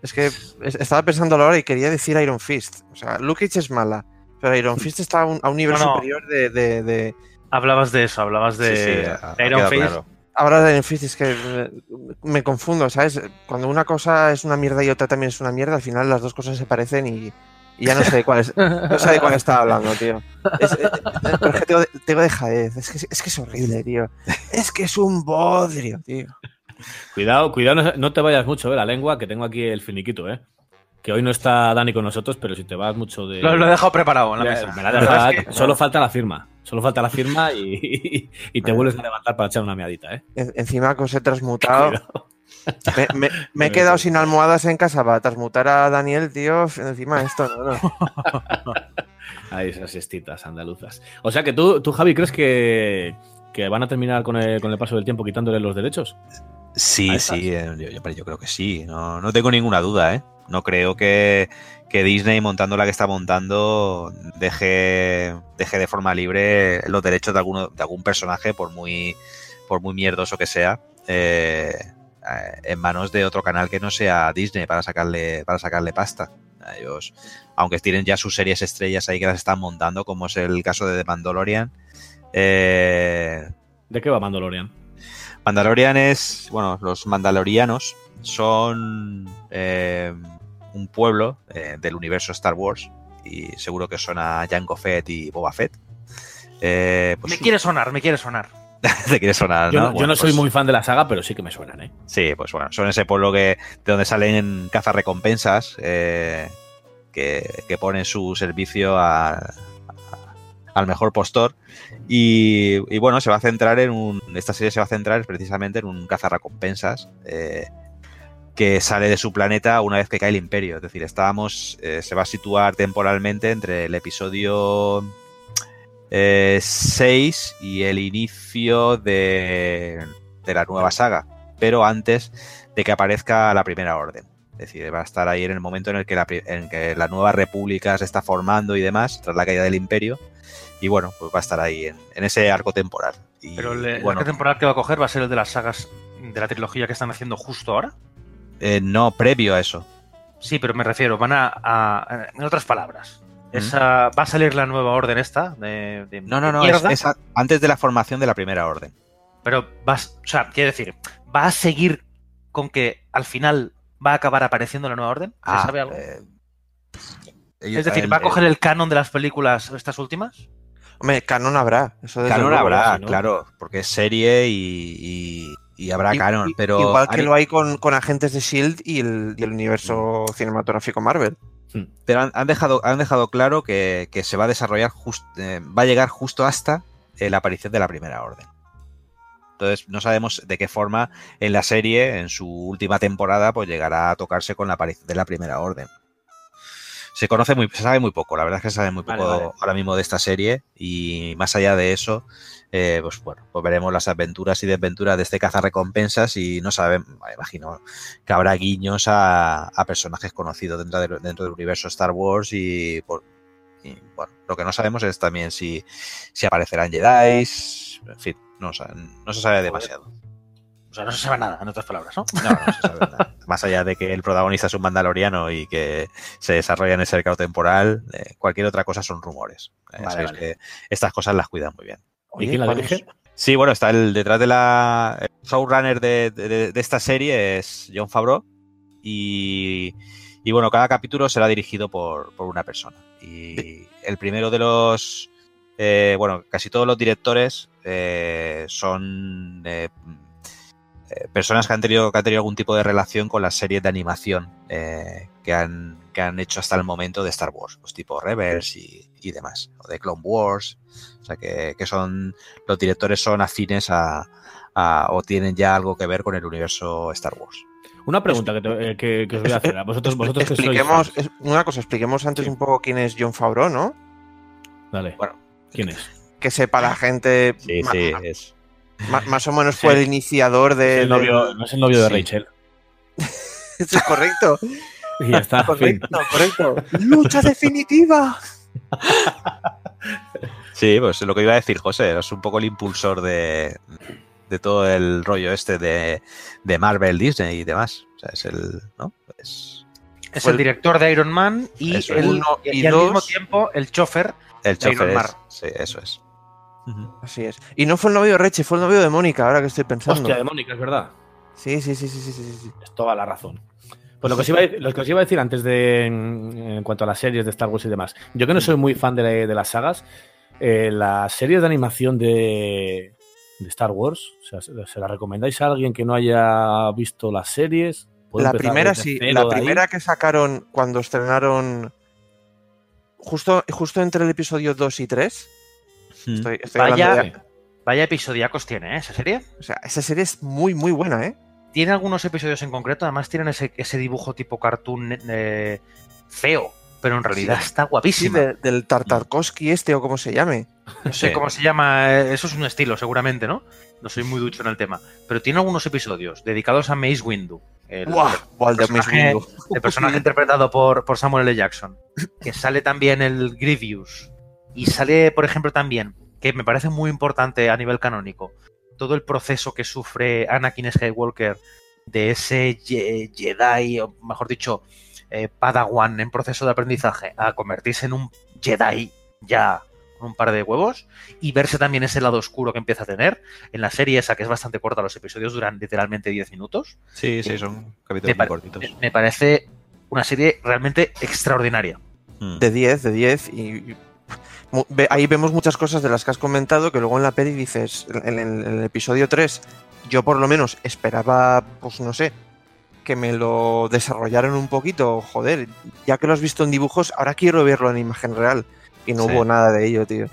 Es que es- estaba pensando ahora y quería decir Iron Fist. O sea, Luke Cage es mala, pero Iron Fist está a un, a un nivel No, no. superior de, de- de- Hablabas de eso, hablabas de, Sí, sí, de ha- Iron Fist. claro. Ahora de Iron Fist es que me, me confundo, ¿sabes? Cuando una cosa es una mierda y otra también es una mierda, al final las dos cosas se parecen y, y ya no sé de cuál es, no sé de cuál estaba hablando, tío. Es, eh, eh, pero es que tengo, tengo dejadez, es que, es que es horrible, tío. Es que es un bodrio, tío. Cuidado, cuidado, no, no te vayas mucho de la lengua, que tengo aquí el finiquito, ¿eh? Que hoy no está Dani con nosotros, pero si te vas mucho de... Lo, lo he dejado preparado en la mesa. me la es que- Solo falta la firma. Solo falta la firma y, y te vuelves a levantar para echar una meadita, ¿eh? En- encima que os he transmutado. Cuidado. Me, me- me he quedado sin almohadas en casa para transmutar a Daniel, tío. Encima esto, no, no. Ahí esas siestitas andaluzas. O sea que tú, tú Javi, ¿crees que, que van a terminar con el, con el paso del tiempo quitándole los derechos? Sí, sí, eh, yo, yo- yo creo que sí, no, no tengo ninguna duda, ¿eh? No creo que, que Disney, montando la que está montando, deje, deje de forma libre los derechos de, alguno, de algún personaje, por muy, por muy mierdoso que sea, eh, en manos de otro canal que no sea Disney para sacarle, para sacarle pasta. A Ellos, aunque tienen ya sus series estrellas ahí que las están montando, como es el caso de The Mandalorian, eh, ¿De qué va Mandalorian? Mandalorian es, bueno, los mandalorianos son eh, un pueblo eh, del universo Star Wars y seguro que son a Jango Fett y Boba Fett. Eh, pues Me quiere sonar, me quiere sonar. te quiere sonar, Yo ¿no? yo soy pues- muy fan de la saga, pero sí que me suenan, ¿eh? Sí, pues bueno, son ese pueblo que de donde salen cazarrecompensas eh, que, que ponen su servicio a- a- al mejor postor. Y, y bueno, se va a centrar en un. Esta serie se va a centrar precisamente en un cazarrecompensas eh, que sale de su planeta una vez que cae el imperio. Es decir, estábamos. eh, se va a situar temporalmente entre el episodio 6 y el inicio de, de la nueva saga, pero antes de que aparezca la primera orden. Es decir, va a estar ahí en el momento en el que la, en que la nueva república se está formando y demás, tras la caída del imperio. Y bueno, pues va a estar ahí en, en ese arco temporal. Y, Pero el, el bueno, arco temporal que va a coger va a ser el de las sagas de la trilogía que están haciendo justo ahora. eh, no, previo a eso. Sí, pero me refiero, van a, a- en otras palabras, esa, va a salir la nueva orden esta de, de- No, no, de no, es, mierda, es a- antes de la formación de la primera orden. pero vas, o sea, quiero decir, va a seguir con que al final va a acabar apareciendo la nueva orden. ¿Se Ah, sabe algo? eh, es decir, el- ¿va a coger el canon de las películas estas últimas? Hombre, canon habrá. Eso desde Canon habrá, no- claro, porque es serie y, y- y habrá canon, pero Igual que lo hay con, con agentes de Shield y el, y el universo cinematográfico Marvel. Pero han, han dejado, han dejado claro que, que se va a desarrollar just- eh, va a llegar justo hasta eh, la aparición de la primera orden. Entonces no sabemos de qué forma en la serie, en su última temporada, pues llegará a tocarse con la aparición de la primera orden. Se conoce muy, se sabe muy poco, la verdad es que se sabe muy Vale, poco vale. ahora mismo de esta serie y más allá de eso, eh, pues bueno, pues veremos las aventuras y desventuras de este cazarrecompensas y no sabemos, imagino que habrá guiños a, a personajes conocidos dentro, de- dentro del universo Star Wars y, por- y, bueno, lo que no sabemos es también si, si aparecerán Jedi, en fin, no, no se sabe demasiado. O sea, no se sabe nada, en otras palabras, ¿no? No, no se sabe nada. Más allá de que el protagonista es un mandaloriano y que se desarrolla en ese mercado temporal, eh, cualquier otra cosa son rumores. Eh, Vale, sabéis vale. que estas cosas las cuidan muy bien. ¿Y quién. Sí, bueno, está el detrás de la el showrunner de, de- de esta serie es John Favreau y, y, bueno, cada capítulo será dirigido por, por una persona. Y el primero de los, eh, bueno, casi todos los directores eh, son eh, personas que han, tenido, que han tenido algún tipo de relación con las series de animación eh, que, han, que han hecho hasta el momento de Star Wars, pues tipo Rebels y, y demás, o de Clone Wars. O sea, que, que son los directores son afines a, a- o tienen ya algo que ver con el universo Star Wars. Una pregunta que, te- eh, que- que os voy a hacer a vosotros, vosotros que sois expliquemos, es- una cosa, expliquemos antes un poco quién es John Favreau, ¿no? Dale. Bueno. ¿Quién es? Que sepa la gente. Sí, sí, es. Más o menos fue el iniciador de. el novio, del- no es el novio de sí. Rachel. Eso es correcto. Y ya está. fin. correcto, correcto. ¡Lucha definitiva! Sí, pues lo que iba a decir, José, es un poco el impulsor de, de todo el rollo este de, de Marvel, Disney y demás. O sea, es el. ¿no? Es Es el el- director de Iron Man y, el- Uno y y al mismo tiempo el chofer. el De Iron. Man. es- Sí, eso es. Así es. Y no fue el novio de Reche, fue el novio de Mónica, ahora que estoy pensando. Hostia, de Mónica, es verdad. Sí, sí, sí, sí, sí, sí, sí. Es toda la razón. Pues lo que, os iba a, decir- lo que os iba a decir antes de. En, en cuanto a las series de Star Wars y demás. Yo que no soy muy fan de, la- de las sagas, eh, las series de animación de, de Star Wars, o sea, ¿se, se las recomendáis a alguien que no haya visto las series? ¿Puedo La primera sí, la primera que sacaron cuando estrenaron. Justo, justo entre el episodio 2 y 3. Estoy, estoy Vaya, de- vaya episodiacos tiene ¿eh? esa serie. O sea, esa serie es muy, muy buena, ¿eh? Tiene algunos episodios en concreto, además tienen ese, ese dibujo tipo cartoon eh, feo, pero en realidad Sí. está Sí, guapísima. de- del Tartarkovsky este o como se llame. No sé Sí. cómo se llama, eh, eso es un estilo seguramente, ¿no? No soy muy ducho en el tema, pero tiene algunos episodios dedicados a Mace Windu. el personaje interpretado por, por Samuel L. Jackson. Que sale también el Grievous. Y sale, por ejemplo, también, que me parece muy importante a nivel canónico, todo el proceso que sufre Anakin Skywalker de ese Ye- Jedi, o mejor dicho, eh, Padawan en proceso de aprendizaje, a convertirse en un Jedi ya con un par de huevos y verse también ese lado oscuro que empieza a tener. En la serie esa, que es bastante corta, los episodios duran literalmente 10 minutos. Sí, sí, son Me, capítulos muy cortitos. me parece una serie realmente extraordinaria. Mm. De 10, de 10. Y ahí vemos muchas cosas de las que has comentado que luego en la peli dices, en, en- en el episodio 3, yo por lo menos esperaba, pues no sé, que me lo desarrollaran un poquito. Joder, ya que lo has visto en dibujos, ahora quiero verlo en imagen real. Y no Sí. hubo nada de ello, tío.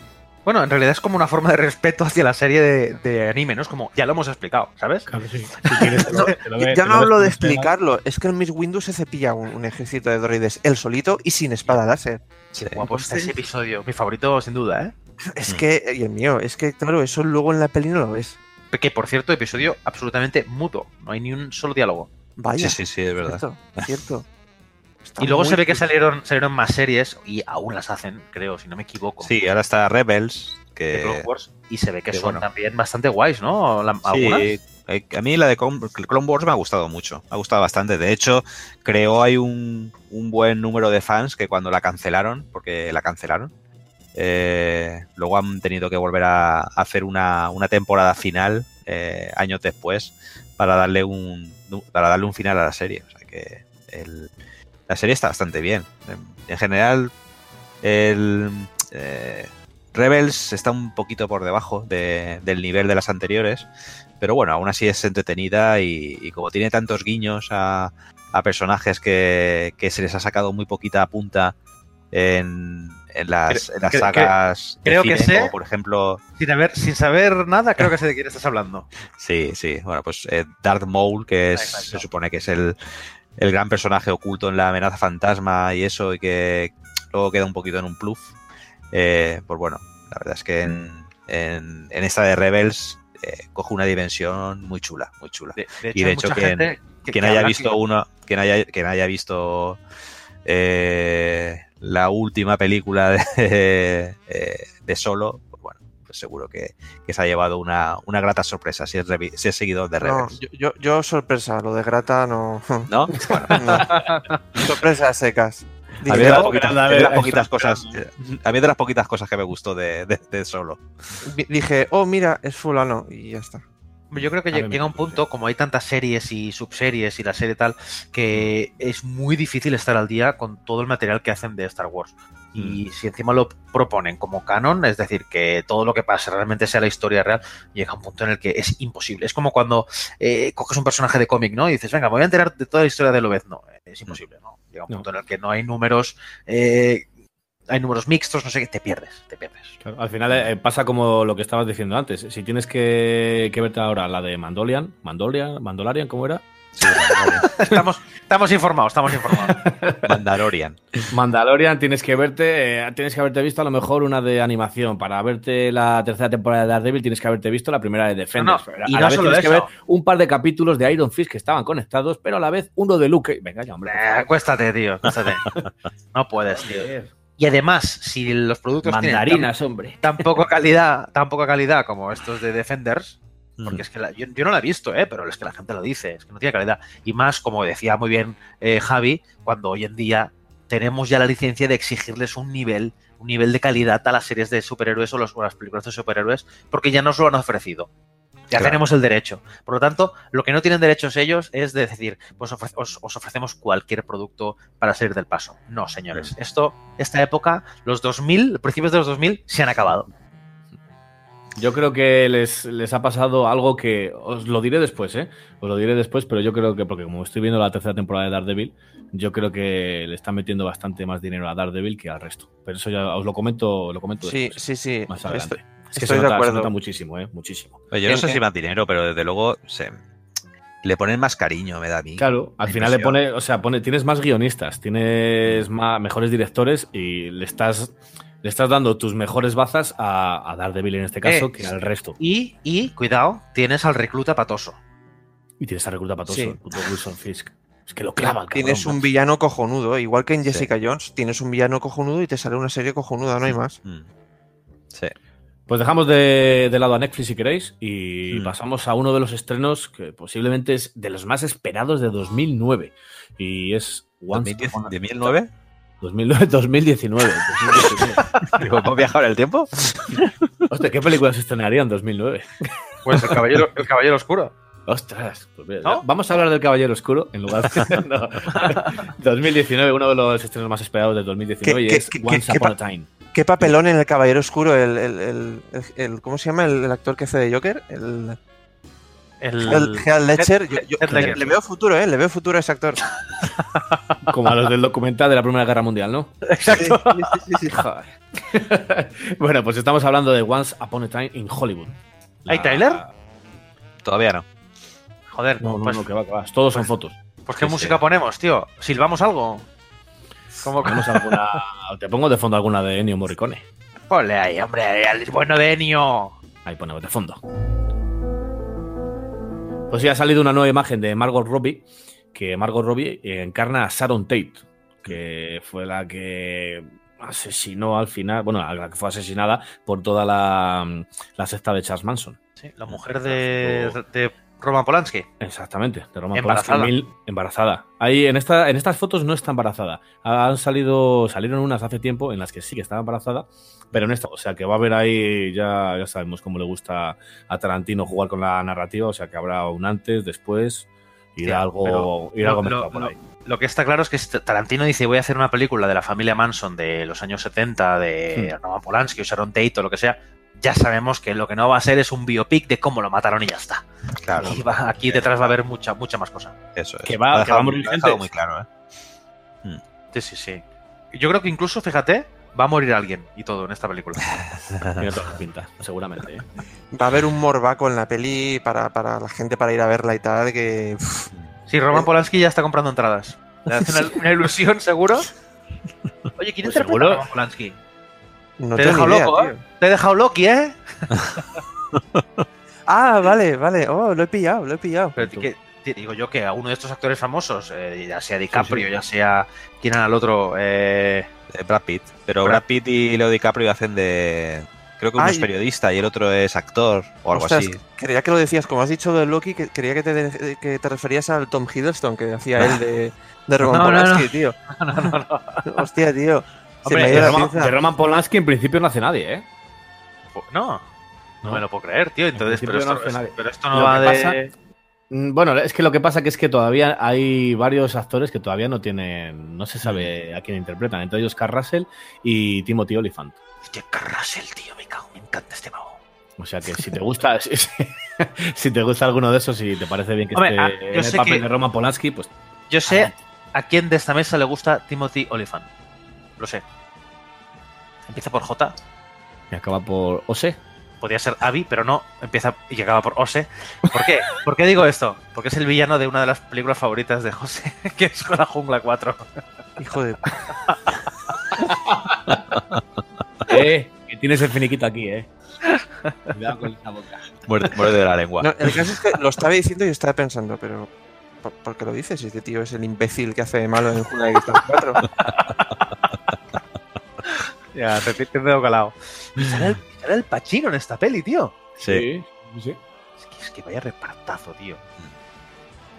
Bueno, en realidad es como una forma de respeto hacia la serie de, de anime, ¿no? Es como, ya lo hemos explicado, ¿sabes? Claro, sí. Si quieres, te lo- te lo ve- ya te no hablo de explicarlo, es que el Miss Windows se cepilla un, un ejército de droides él solito y sin espada láser. Sí. Guapo está ese episodio, mi favorito sin duda, ¿eh? Es Mm. que, y el mío, es que claro, eso luego en la peli no lo ves. Que por cierto, episodio absolutamente mudo, no hay ni un solo diálogo. Vaya. Sí, sí, sí, es verdad. Cierto, cierto. Y luego se ve que salieron, salieron más series, y aún las hacen, creo, si no me equivoco, Sí, ahora está Rebels, de Clone que Wars, y se ve que que son bueno. también bastante guays, ¿no? La- algunas. Sí, eh, a mí la de Clone Wars me ha gustado mucho, me ha gustado bastante. De hecho, creo hay un, un buen número de fans que cuando la cancelaron, porque la cancelaron, eh, luego han tenido que volver a hacer una, una temporada final eh, años después para darle un para darle un final a la serie. O sea que la serie está bastante bien. En, en general, el eh, Rebels está un poquito por debajo de- del nivel de las anteriores, pero bueno, aún así es entretenida y, y como tiene tantos guiños a, a personajes que, que se les ha sacado muy poquita punta en, en las, en sagas de creo que sé. como por ejemplo, Sin, haber, sin saber nada, creo que sé de quién estás hablando. sí, sí, bueno, pues eh, Darth Maul, que es, Exacto. se supone que es el, el gran personaje oculto en la amenaza fantasma y eso, y que luego queda un poquito en un pluff. Eh, pues bueno, la verdad es que en, en- en esta de Rebels eh, coge una dimensión muy chula, muy chula. De, de Y de hecho, quien- que- quien que haya visto que- uno, quien haya, quien haya visto eh, la última película de, eh, de Solo, pues bueno, pues seguro que, que se ha llevado una, una grata sorpresa si es, revi- si es seguidor de No, Rebels. yo, yo, yo sorpresa, lo de grata no. ¿No? no. Sorpresas secas. A mí, de las poquitas, nada, de las poquitas extra- cosas, a mí de las poquitas cosas que me gustó de, de- de Solo. di- dije, oh, mira, es fulano, y ya está. Yo creo que A llega un punto, como hay tantas series y subseries y la serie tal, que es muy difícil estar al día con todo el material que hacen de Star Wars. Y si encima lo proponen como canon, es decir, que todo lo que pase realmente sea la historia real, llega un punto en el que es imposible. Es como cuando eh, coges un personaje de cómic, ¿no? Y dices, venga, me voy a enterar de toda la historia de Lobez. No, es imposible, ¿no? Llega un No. punto en el que no hay números, eh, hay números mixtos, no sé qué, te pierdes, te pierdes. Claro, al final eh, pasa como lo que estabas diciendo antes. Si tienes que, que verte ahora la de Mandolian, Mandolian, Mandalorian, ¿cómo era? Sí, estamos, estamos informados, estamos informados. Mandalorian. Mandalorian, tienes que verte, eh, tienes que haberte visto a lo mejor una de animación. Para verte la tercera temporada de Daredevil, tienes que haberte visto la primera de Defenders. No, no, Pero y a no la vez solo tienes que ver un par de capítulos de Iron Fist que estaban conectados, pero a la vez uno de Luke. Venga ya, hombre. Eh. Acuéstate, tío, acuéstate. No puedes, tío. Y además, si los productos Mandarinas, hombre. tienen tan, tan poca calidad, tan poca calidad como estos de Defenders, porque es que la- yo, yo no la he visto, ¿eh? pero es que la gente lo dice, es que no tiene calidad. Y más, como decía muy bien eh, Javi, cuando hoy en día tenemos ya la licencia de exigirles un nivel, un nivel de calidad a las series de superhéroes o, los- o las películas de superhéroes, porque ya nos lo han ofrecido. Ya Claro. tenemos el derecho. Por lo tanto, lo que no tienen derechos ellos es de decir, pues os, os ofrecemos cualquier producto para salir del paso. No, señores. Esto, esta época, los 2000, principios de los 2000, se han acabado. Yo creo que les, les ha pasado algo que os lo diré después, ¿eh? Os lo diré después, pero yo creo que, porque como estoy viendo la tercera temporada de Daredevil, yo creo que le están metiendo bastante más dinero a Daredevil que al resto. Pero eso ya os lo comento, lo comento Sí, después, sí, sí. más adelante. Estoy, es que estoy se de nota, se nota muchísimo, ¿eh? Muchísimo. Oye, Yo no sé si más dinero, pero desde luego se... le ponen más cariño, me da a mí. Claro, al final le pone, o sea, pone, tienes más guionistas, tienes más, mejores directores y le estás, le estás dando tus mejores bazas a, a Daredevil en este caso Eh, que al resto. Y, y, cuidado, tienes al recluta patoso. Y tienes a recluta patoso, Sí. el puto Wilson Fisk. Es que lo clava, el Tienes cabrón, un macho. villano cojonudo, igual que en Jessica Jones. Tienes un villano cojonudo y te sale una serie cojonuda, no hay más. Mm. Sí. Pues dejamos de, de lado a Netflix si queréis y Mm. pasamos a uno de los estrenos que posiblemente es de los más esperados de 2009 y es Once 2010, Upon a- 2009. 2009 2019. 2019. Digo, ¿hemos viajado en el tiempo? Hostia, ¿qué películas se estrenarían en 2009? Pues el caballero, el caballero oscuro. Ostras, pues mira, ¿No? vamos a hablar del Caballero Oscuro en lugar de. no. 2019, uno de los estrenos más esperados de 2019 y ¿Qué- es qué- Once qué- Upon a Time. Qué papelón en el Caballero Oscuro, el, el, el- el- el- ¿cómo se llama el, el actor que hace de Joker? El, El, el Heath Ledger. Yo- yo- Heath le, Ledger. le veo futuro, ¿eh? Le veo futuro a ese actor. Como a los del documental de la Primera Guerra Mundial, ¿no? Exacto. Sí, sí, sí, sí. bueno, pues estamos hablando de Once Upon a Time in Hollywood. ¿Hay tráiler? Todavía no. Joder, No, no, pues, no, que va, que va. Todos son fotos. pues ¿qué Sí, música sí. ponemos, tío? ¿Silbamos algo? ¿Cómo que? Alguna- te pongo de fondo alguna de Ennio Morricone. Ponle ahí, hombre, al bueno de Ennio. Ahí ponemos de fondo. Pues sí, ha salido una nueva imagen de Margot Robbie, que Margot Robbie encarna a Sharon Tate, que fue la que asesinó al final, bueno, la que fue asesinada por toda la, la secta de Charles Manson. Sí, la mujer de Roman Polanski. Exactamente, de Roman Embarazada. Polanski, mil- embarazada. Ahí en esta, en estas fotos no está embarazada. Han salido, salieron unas hace tiempo en las que sí que estaba embarazada, pero en esta, o sea que va a haber ahí, ya, ya sabemos cómo le gusta a Tarantino jugar con la narrativa, o sea que habrá un antes, después, irá Sí, algo, algo lo- mezclado lo- por lo- ahí. Lo que está claro es que este- Tarantino dice voy a hacer una película de la familia Manson de los años 70, de Hmm. Roman Polanski o Sharon Tate o lo que sea. Ya sabemos que lo que no va a ser es un biopic de cómo lo mataron y ya está. Claro. Y va- aquí detrás va a haber mucha, mucha más cosa. Eso es. Que va- que va gente. muy claro, ¿eh? Sí, sí, sí. Yo creo que incluso, fíjate, va a morir alguien y todo en esta película. Tiene seguramente. ¿eh? Va a haber un morbaco en la peli para, para la gente para ir a verla y tal, que... Sí, Roman Polanski ya está comprando entradas. Le hace una, una ilusión, seguro. Oye, ¿quién Pues interpreta seguro. a Roman Polanski? no Te he dejado idea, loco, tío. ¿eh? Te he dejado Loki, ¿eh? Ah, vale, vale. Oh, lo he pillado, lo he pillado. Pero que, digo yo que a uno de estos actores famosos, eh, ya sea DiCaprio, sí. ya sea. ¿Quién era el otro? Eh, Eh, Brad Pitt. Pero Brad- Brad Pitt y Leo DiCaprio hacen de. Creo que uno Ay. es periodista y el otro es actor o algo Ostras, así. creía que lo decías, como has dicho de Loki, que creía que te, que te referías al Tom Hiddleston que hacía él de, de Roman No, no, Polanski, no. tío. no, no, no. Hostia, tío. Hombre, Roman, de Roman Polanski en principio no hace nadie, ¿eh? No. No me lo puedo creer, tío. Entonces, pero esto, no nadie. pero esto Lo no va de. pasa- Mm, Bueno, es que lo que pasa que es que todavía hay varios actores que todavía no tienen, no se sabe a quién interpretan, entre ellos Carl Russell y Timothy Olyphant. Hostia, Carrasel, tío, me cago, me encanta este mago. O sea que si te gusta, si, si te gusta alguno de esos y te parece bien que Hombre, esté ah, yo en el papel que- de Roman Polanski, pues Yo sé a quién de esta mesa le gusta Timothy Olyphant. Lo sé. Empieza por J. me acaba por Ose. Podría ser Abby, pero no. Empieza y acaba por Ose. ¿Por qué? ¿Por qué digo esto? Porque es el villano de una de las películas favoritas de José, que es con la Jungla 4. Hijo de. Eh, que tienes el finiquito aquí, eh. Cuidado con esa boca. Muerde, muerde de la lengua. No, el caso es que lo estaba diciendo y estaba pensando, pero. ¿Por, por qué lo dices? Si este tío es el imbécil que hace de malo en Jungla de Cristal 4. Ya, te te veo calado. Sale el, el Pachino en esta peli, tío. Sí. sí, sí. Es que, es que vaya repartazo, tío.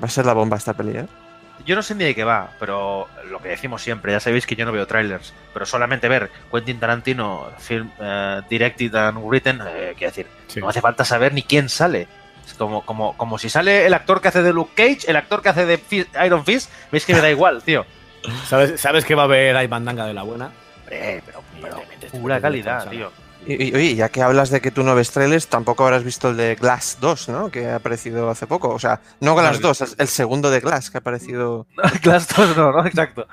Va a ser la bomba esta peli, ¿eh? Yo no sé ni de qué va, pero lo que decimos siempre, ya sabéis que yo no veo trailers, pero solamente ver Quentin Tarantino, film eh, directed and written, eh, quiero decir, Sí. no hace falta saber ni quién sale. Es como, como, como si sale el actor que hace de Luke Cage, el actor que hace de Fist- Iron Fist, veis que me da igual, tío. ¿Sabes, sabes que va a haber ahí bandanga de la buena? Hombre, pero, pero pura calidad, tío. Y, oye, ya que hablas de que tú no ves trailers, tampoco habrás visto el de Glass 2, ¿no? Que ha aparecido hace poco. O sea, no Glass 2, el- el segundo de Glass que ha aparecido. Glass 2 no, no, exacto.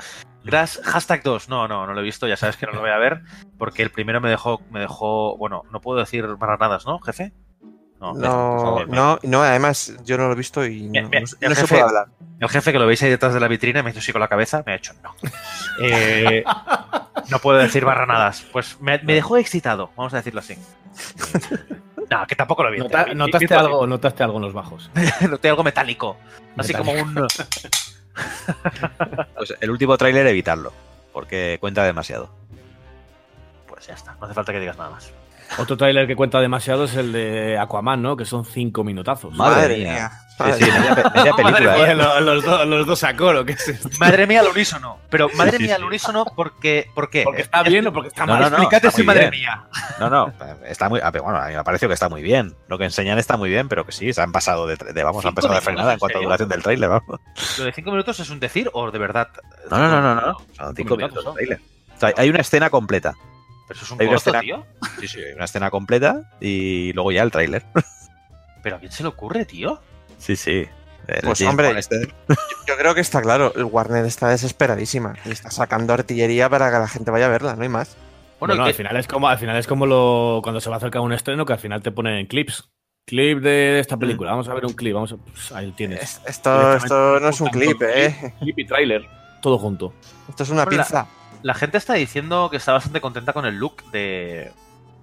Glass hashtag 2, no, no, no lo he visto, ya sabes que no lo voy a ver, porque el primero me dejó, me dejó, bueno, no puedo decir marranadas, ¿no, jefe? No, bien. no, no, además yo no lo he visto y no, bien. no se- El no se jefe- puede hablar. El jefe que lo veis ahí detrás de la vitrina me ha hecho así con la cabeza, me ha hecho no. Eh, no puedo decir barranadas. Pues me, me dejó excitado, vamos a decirlo así. No, que tampoco lo vi. Nota- ¿Notaste, vi- algo, ¿Notaste algo en los bajos? Noté algo metálico. Así como un. Pues el último tráiler evitarlo, porque cuenta demasiado. Pues ya está, no hace falta que digas nada más. Otro tráiler que cuenta demasiado es el de Aquaman, ¿no? Que son cinco minutazos. Madre, Madre mía. mía. Sí, sí, media, pe- media película. Oye, ¿eh? lo- los, dos- los dos a coro, ¿qué es esto? Madre mía al unísono. Pero madre Sí, mía al unísono porque. ¿Por qué? ¿Porque está bien o porque está No, mal? no, no. Explícate si madre bien. mía. No, no, está muy. Bueno, a mí me ha parecido que está muy bien. Lo que enseñan está muy bien, pero que sí, se han pasado de, de- vamos, han pasado de minutos, frenada en ¿en cuanto a duración del tráiler, vamos. ¿Lo de cinco minutos es un decir o de verdad? No, no, no, no, no. Son cinco minutos de ¿no? tráiler. O sea, hay una escena completa. Pero eso es un Hay corto, escena- tío. Sí, sí, hay una escena completa y luego ya el tráiler. ¿Pero a quién se le ocurre, tío? Sí, sí. El Pues, James hombre, este- Yo creo que está claro, el Warner está desesperadísima y está sacando artillería para que la gente vaya a verla, no hay más. Bueno, Bueno, al final es como, al final es como lo, cuando se va a acercar un estreno que al final te ponen clips. Clip de esta película. Vamos a ver un clip. Vamos a- pues ahí tienes. Es- Esto, esto no es un clip, ¿eh? Clip y tráiler. Todo junto. Esto es una Hola. pinza. La gente está diciendo que está bastante contenta con el look de,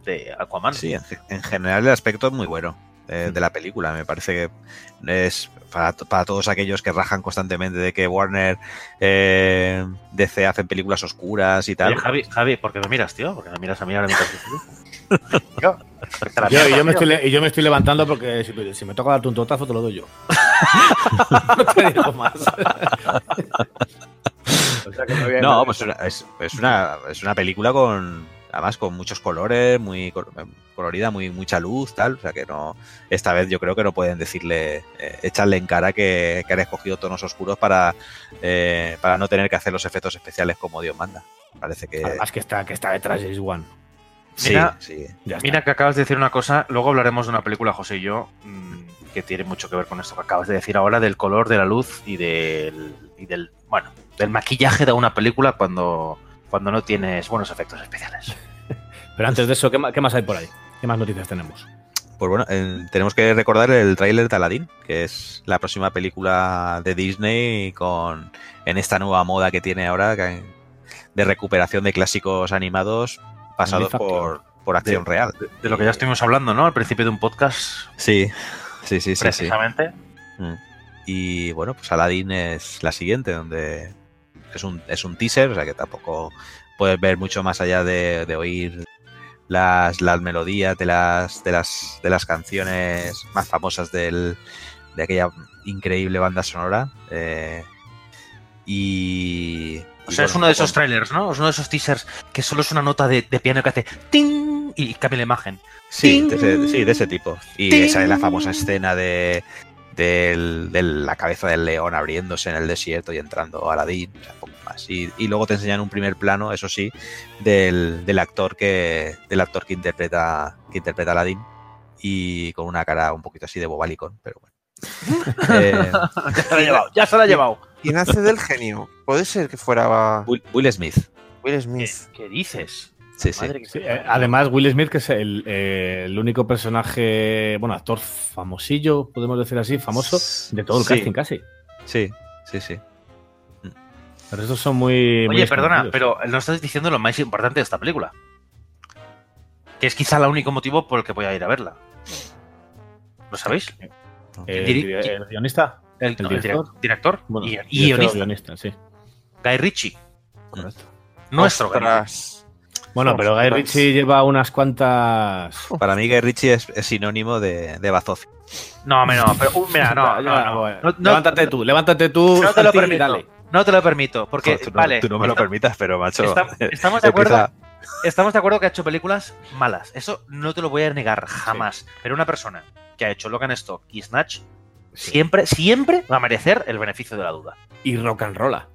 de Aquaman. Sí, en, en general el aspecto es muy bueno eh, de la película. Me parece que es para, to- para todos aquellos que rajan constantemente de que Warner eh, DC hacen películas oscuras y tal. Oye, Javi, Javi, ¿por qué me miras, tío? Porque me miras a mí ahora mientras Yo, yo me tío. estoy, le- y yo me estoy levantando porque si, si me toca darte un totazo te lo doy yo. no te digo más. O sea que No, pues una- es, es una, es una película con, además con muchos colores, muy col- colorida, muy mucha luz, tal. O sea que no, esta vez yo creo que no pueden decirle, eh, echarle en cara que, que han escogido tonos oscuros para, eh, para no tener que hacer los efectos especiales como Dios manda. Parece que Además que está, que está detrás James sí, Mira, sí. Ya. Mira que acabas de decir una cosa, luego hablaremos de una película, José y yo, mm, que tiene mucho que ver con esto que acabas de decir ahora, del color, de la luz y del, y del bueno, del maquillaje de una película cuando, cuando no tienes buenos efectos especiales. Pero antes de eso, ¿qué más, qué más hay por ahí? ¿Qué más noticias tenemos? Pues bueno, eh, tenemos que recordar el tráiler de Aladdin, que es la próxima película de Disney con en esta nueva moda que tiene ahora que- de recuperación de clásicos animados pasados por, por acción real. De lo que ya estuvimos hablando, ¿no? Al principio de un podcast, Sí, sí, sí, sí. sí. precisamente. Mm. Y bueno, pues Aladdin es la siguiente, donde es un, es un teaser, o sea que tampoco puedes ver mucho más allá de, de oír las, las melodías de las, de las de las canciones más famosas del, de aquella increíble banda sonora. eh, y. O y sea, es uno de esos trailers, ¿no? Es uno de esos teasers que solo es una nota de, de piano que hace ¡ting! ¡ting! y cambia la imagen. Sí, ¡Ting! de ese, sí, de ese tipo. Y ¡Ting! esa es la famosa escena de, del- de la cabeza del león abriéndose en el desierto y entrando Aladdin. O sea, poco más. Y, y luego te enseñan un primer plano, eso sí, del, del actor que del actor que interpreta que interpreta a Aladdin y con una cara un poquito así de bobalicón, pero bueno. Eh, ya se la ha llevado, ya se la ha llevado. ¿Quién hace del genio? Puede ser que fuera Will, Will Smith. Will ¿Qué, Smith. qué dices? Sí, sí. Madre que- Sí, eh, además, Will Smith, que es el, eh, el único personaje, bueno, actor famosillo, podemos decir así, famoso, de todo el Sí. casting casi. Sí, sí, sí. Pero estos son muy. muy Oye, perdona, pero no estás diciendo lo más importante de esta película. Que es quizá el único motivo por el que voy a ir a verla. ¿Lo sabéis? Eh, diri- el, el guionista. El, ¿El no, el director? direc- director Bueno, y, guionista. guionista, sí. Guy Ritchie. Correcto. Nuestro Guy Ritchie. Bueno, pero Guy Ostras. Ritchie lleva unas cuantas. Para mí Guy Ritchie es, es sinónimo de, de Bazofia. No, hombre, no, pero uh, mira, no, no, no. Bueno, No- no- levántate tú, levántate tú. No te lo permito. dale. No te lo permito, porque tú, no, vale. tú no me lo permitas, pero macho. está- estamos de acuerdo. empieza- Estamos de acuerdo que ha hecho películas malas. Eso no te lo voy a negar jamás. Pero una persona que ha hecho Logan Stock y Snatch siempre, siempre va a merecer el beneficio de la duda. Y rock and rolla.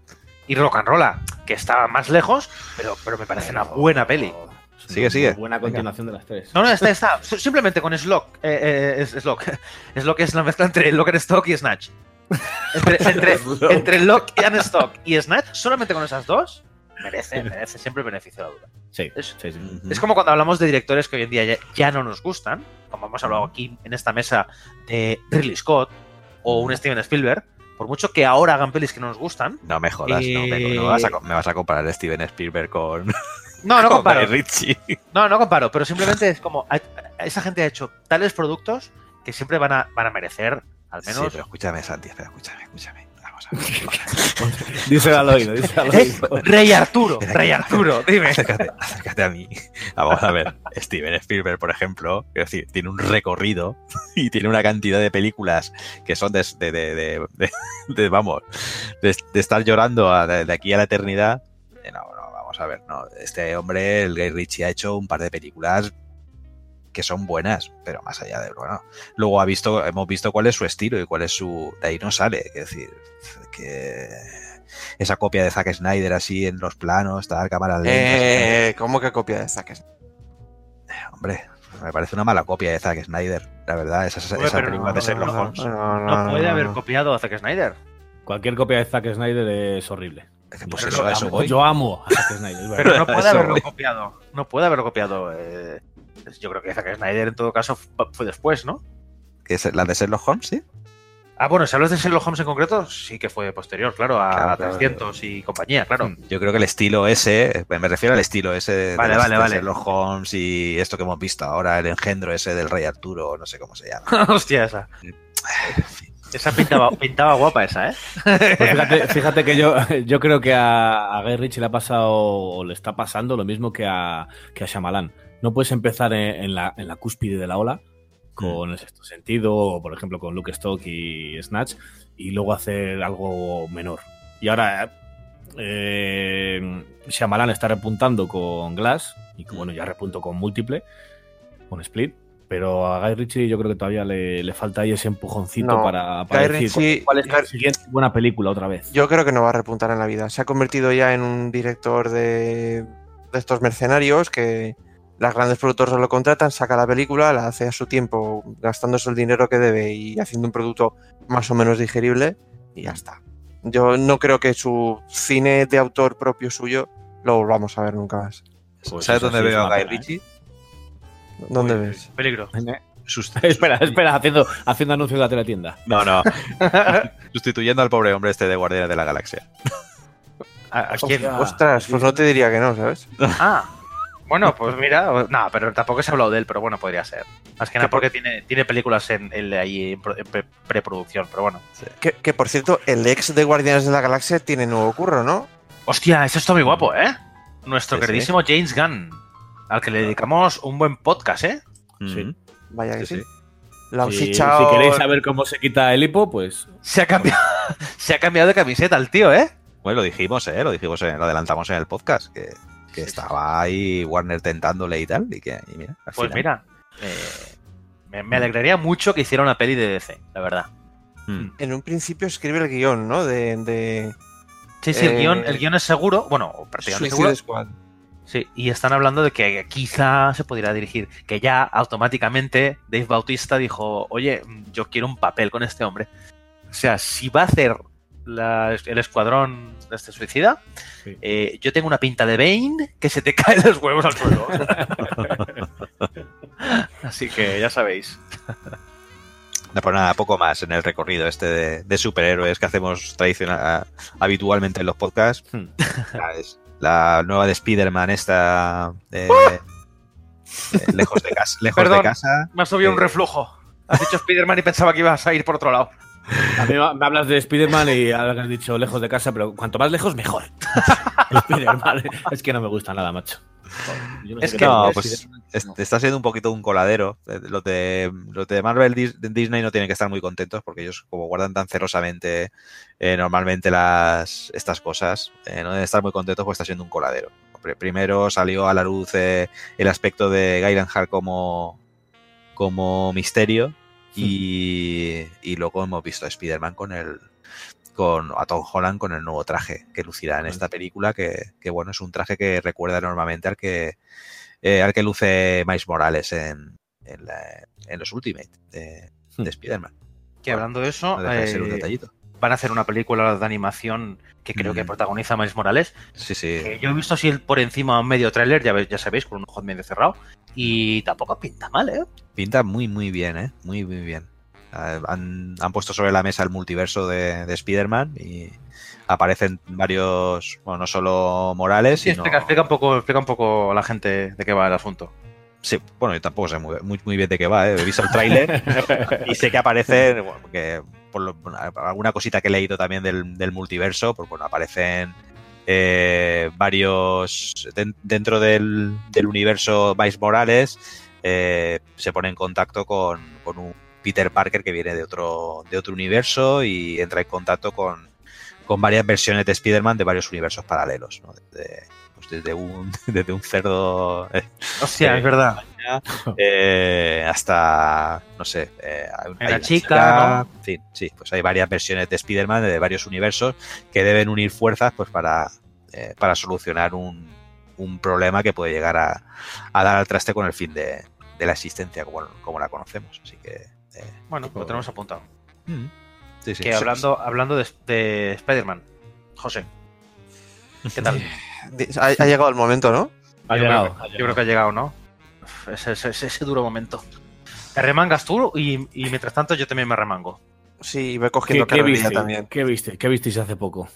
Y Rock and Rolla, que estaba más lejos, pero, pero me parece una buena peli. Sigue, una sigue. Buena continuación de las tres. No, no, está, está. Simplemente con Slock. Eh, eh, es Slock. Slock es la mezcla entre Lock and Stock y Snatch. Entre, entre, entre Lock and Stock y Snatch, solamente con esas dos, merece, merece siempre el beneficio de la duda. Sí, Es- sí, sí. Es como cuando hablamos de directores que hoy en día ya, ya no nos gustan, como hemos hablado aquí en esta mesa de Ridley Scott o un Steven Spielberg, por mucho que ahora hagan pelis que no nos gustan. No me jodas, no, me, Eh, no vas a, co- me vas a comparar a Steven Spielberg con, No, no con comparo. No, no comparo, pero simplemente es como esa gente ha hecho tales productos que siempre van a, van a merecer, al Sí, menos. pero escúchame, Santi, espera, escúchame, escúchame. Vamos a ver. Díselo al oído, díselo al ¡Eh! oído. Rey Arturo, Rey Arturo, dime. acércate, acércate a mí. Vamos a ver. Steven Spielberg, por ejemplo, quiero decir, tiene un recorrido y tiene una cantidad de películas que son de, de, de, de- de- de, vamos, de, de estar llorando a- de, de aquí a la eternidad. Eh, No, no, vamos a ver, no. Este hombre, el Guy Ritchie, ha hecho un par de películas que son buenas, pero más allá de bueno. Luego ha visto, hemos visto cuál es su estilo y cuál es su. De ahí no sale. Es decir, que esa copia de Zack Snyder así en los planos, tal, cámara lenta. Eh, ¿Cómo que copia de Zack Snyder? Hombre, me parece una mala copia de Zack Snyder, la verdad. Esa, esa pero película no, de Sherlock no, Holmes. No, No puede no, haber no. copiado a Zack Snyder. Cualquier copia de Zack Snyder es horrible. Es que, Pues eso, eso Amo- voy. Yo amo a Zack Snyder. Pero no puede haberlo copiado. No puede haberlo copiado. eh, yo creo que Zack Snyder en todo caso fu- fue después, ¿no? ¿Que es la de Sherlock Holmes, sí? Ah, bueno, si hablas de Sherlock Holmes en concreto, sí que fue posterior, claro, a Claro, claro. 300 y compañía, claro. Yo creo que el estilo ese, me refiero al estilo ese de, Vale, de- vale, de vale. Sherlock Holmes y esto que hemos visto ahora, el engendro ese del Rey Arturo, no sé cómo se llama. Hostia, esa. Esa pintaba, pintaba guapa esa, ¿eh? Pues fíjate, fíjate que yo, yo creo que a, a Guy Ritchie le ha pasado o le está pasando lo mismo que a, que a Shyamalan. No puedes empezar en, en la, en la cúspide de la ola con el sexto sentido, o por ejemplo con Luke Stock y Snatch, y luego hacer algo menor. Y ahora eh, Shyamalan está repuntando con Glass, y que, bueno, ya repunto con Múltiple, con Split, pero a Guy Ritchie yo creo que todavía le, le falta ahí ese empujoncito No, para, para decir Ritchie- cuál es la siguiente buena película otra vez. Yo creo que no va a repuntar en la vida. Se ha convertido ya en un director de, de estos mercenarios que las grandes productoras lo contratan, saca la película, la hace a su tiempo, gastándose el dinero que debe y haciendo un producto más o menos digerible y ya está. Yo no creo que su cine de autor propio suyo lo volvamos a ver nunca más. Pues ¿Sabes dónde veo a Guy ¿eh? Ritchie? ¿Dónde Uy, ves? Peligro. Espera, espera, haciendo, haciendo anuncios de la teletienda. No, no. Sustituyendo al pobre hombre este de Guardianes de la Galaxia. ¿A, a quién? Ostras, pues no te diría que no, ¿sabes? Ah, bueno, pues mira, no, pero tampoco se ha hablado de él, pero bueno, podría ser. Más que nada Que por- porque tiene, tiene películas en, en- ahí en, pro- en pre- preproducción, pero bueno. Que, que, por cierto, el ex de Guardianes de la Galaxia tiene nuevo curro, ¿no? Hostia, eso está muy guapo, ¿eh? Nuestro Sí, sí. queridísimo James Gunn, al que le dedicamos un buen podcast, ¿eh? Sí. Mm, Vaya que sí, sí. sí. Si, si queréis saber cómo se quita el hipo, pues Se ha cambiado, se ha cambiado de camiseta el tío, ¿eh? Bueno, lo dijimos, ¿eh? Lo dijimos, eh, lo adelantamos en el podcast. Que que estaba ahí Warner tentándole y tal, y que, y mira, al Pues final. mira, eh, me, me alegraría mucho que hiciera una peli de DC, la verdad. Mm. En un principio escribe el guion, ¿no? De, de Sí, sí, el, Eh, guion, el guion es seguro, bueno, prácticamente seguro. Squad. Sí, y están hablando de que quizá se pudiera dirigir, que ya automáticamente Dave Bautista dijo, oye, yo quiero un papel con este hombre. O sea, si va a hacer la- el escuadrón de este suicida, Sí. eh, yo tengo una pinta de Bane que se te caen los huevos al suelo. Así que ya sabéis. No, pues nada, poco más en el recorrido este de, de superhéroes que hacemos tradicional, habitualmente en los podcasts. Hmm. La nueva de Spider-Man esta eh, eh, lejos de casa. Lejos Perdón. de casa. Me ha subido un reflujo. Has dicho Spider-Man y pensaba que ibas a ir por otro lado. A mí me hablas de Spider-Man y ahora que has dicho lejos de casa, pero cuanto más lejos, mejor. Spider-Man, es que no me gusta nada, macho. Yo no sé Es que- No, es pues es- está siendo un poquito un coladero. Eh, Los de, los de Marvel Dis- Disney no tienen que estar muy contentos porque ellos como guardan tan celosamente eh, normalmente las estas cosas, eh, no deben estar muy contentos porque está siendo un coladero. Pr- Primero salió a la luz eh, el aspecto de Gyllenhaal como, como misterio y, y luego hemos visto a Spider-Man con el con a Tom Holland con el nuevo traje que lucirá en esta película que, que, bueno es un traje que recuerda enormemente al que eh, al que luce Miles Morales en, en, la- en los Ultimate de, de Spider-Man. Que hablando de eso, No ser un eh, detallito. Van a hacer una película de animación que creo que Mm. protagoniza Miles Morales. Sí, sí. que yo he visto así por encima un medio tráiler, ya, sabéis, con un ojo medio cerrado. Y tampoco pinta mal, ¿eh? Pinta muy, muy bien, ¿eh? Muy, muy bien. Eh, Han, han puesto sobre la mesa el multiverso de, de Spider-Man y aparecen varios, bueno, no solo Morales, Sí, sino... explica, explica un poco, explica un poco a la gente de qué va el asunto. Sí, bueno, yo tampoco sé muy, muy, muy bien de qué va, ¿eh? he visto el tráiler y sé que aparecen, bueno, que por lo- alguna cosita que he leído también del, del multiverso, pues bueno, aparecen eh, varios den- dentro del, del universo Miles Morales, eh, se pone en contacto con, con un Peter Parker que viene de otro, de otro universo y entra en contacto con, con varias versiones de Spider-Man de varios universos paralelos, ¿no? Desde, pues desde, un, desde un cerdo eh, Hostia, Eh, es verdad. eh, hasta, no sé, eh, hay, una chica, ¿no? en fin, sí, pues hay varias versiones de Spider-Man de varios universos que deben unir fuerzas pues para, eh, para solucionar un, un problema que puede llegar a, a dar al traste con el fin de, de la existencia como, como la conocemos. Así que... eh, Bueno, lo tenemos apuntado. sí, sí. Que hablando, hablando de, de Spider-Man, José, ¿qué tal? Ha, ha llegado el momento, ¿no? Ha llegado, yo creo que ha llegado, ¿no? Ese, ese- ese- ese duro momento. Te remangas tú y, y mientras tanto yo también me remango. Sí, voy ¿Qué, cogiendo qué carrerilla viste? también. ¿Qué viste? ¿Qué visteis hace poco?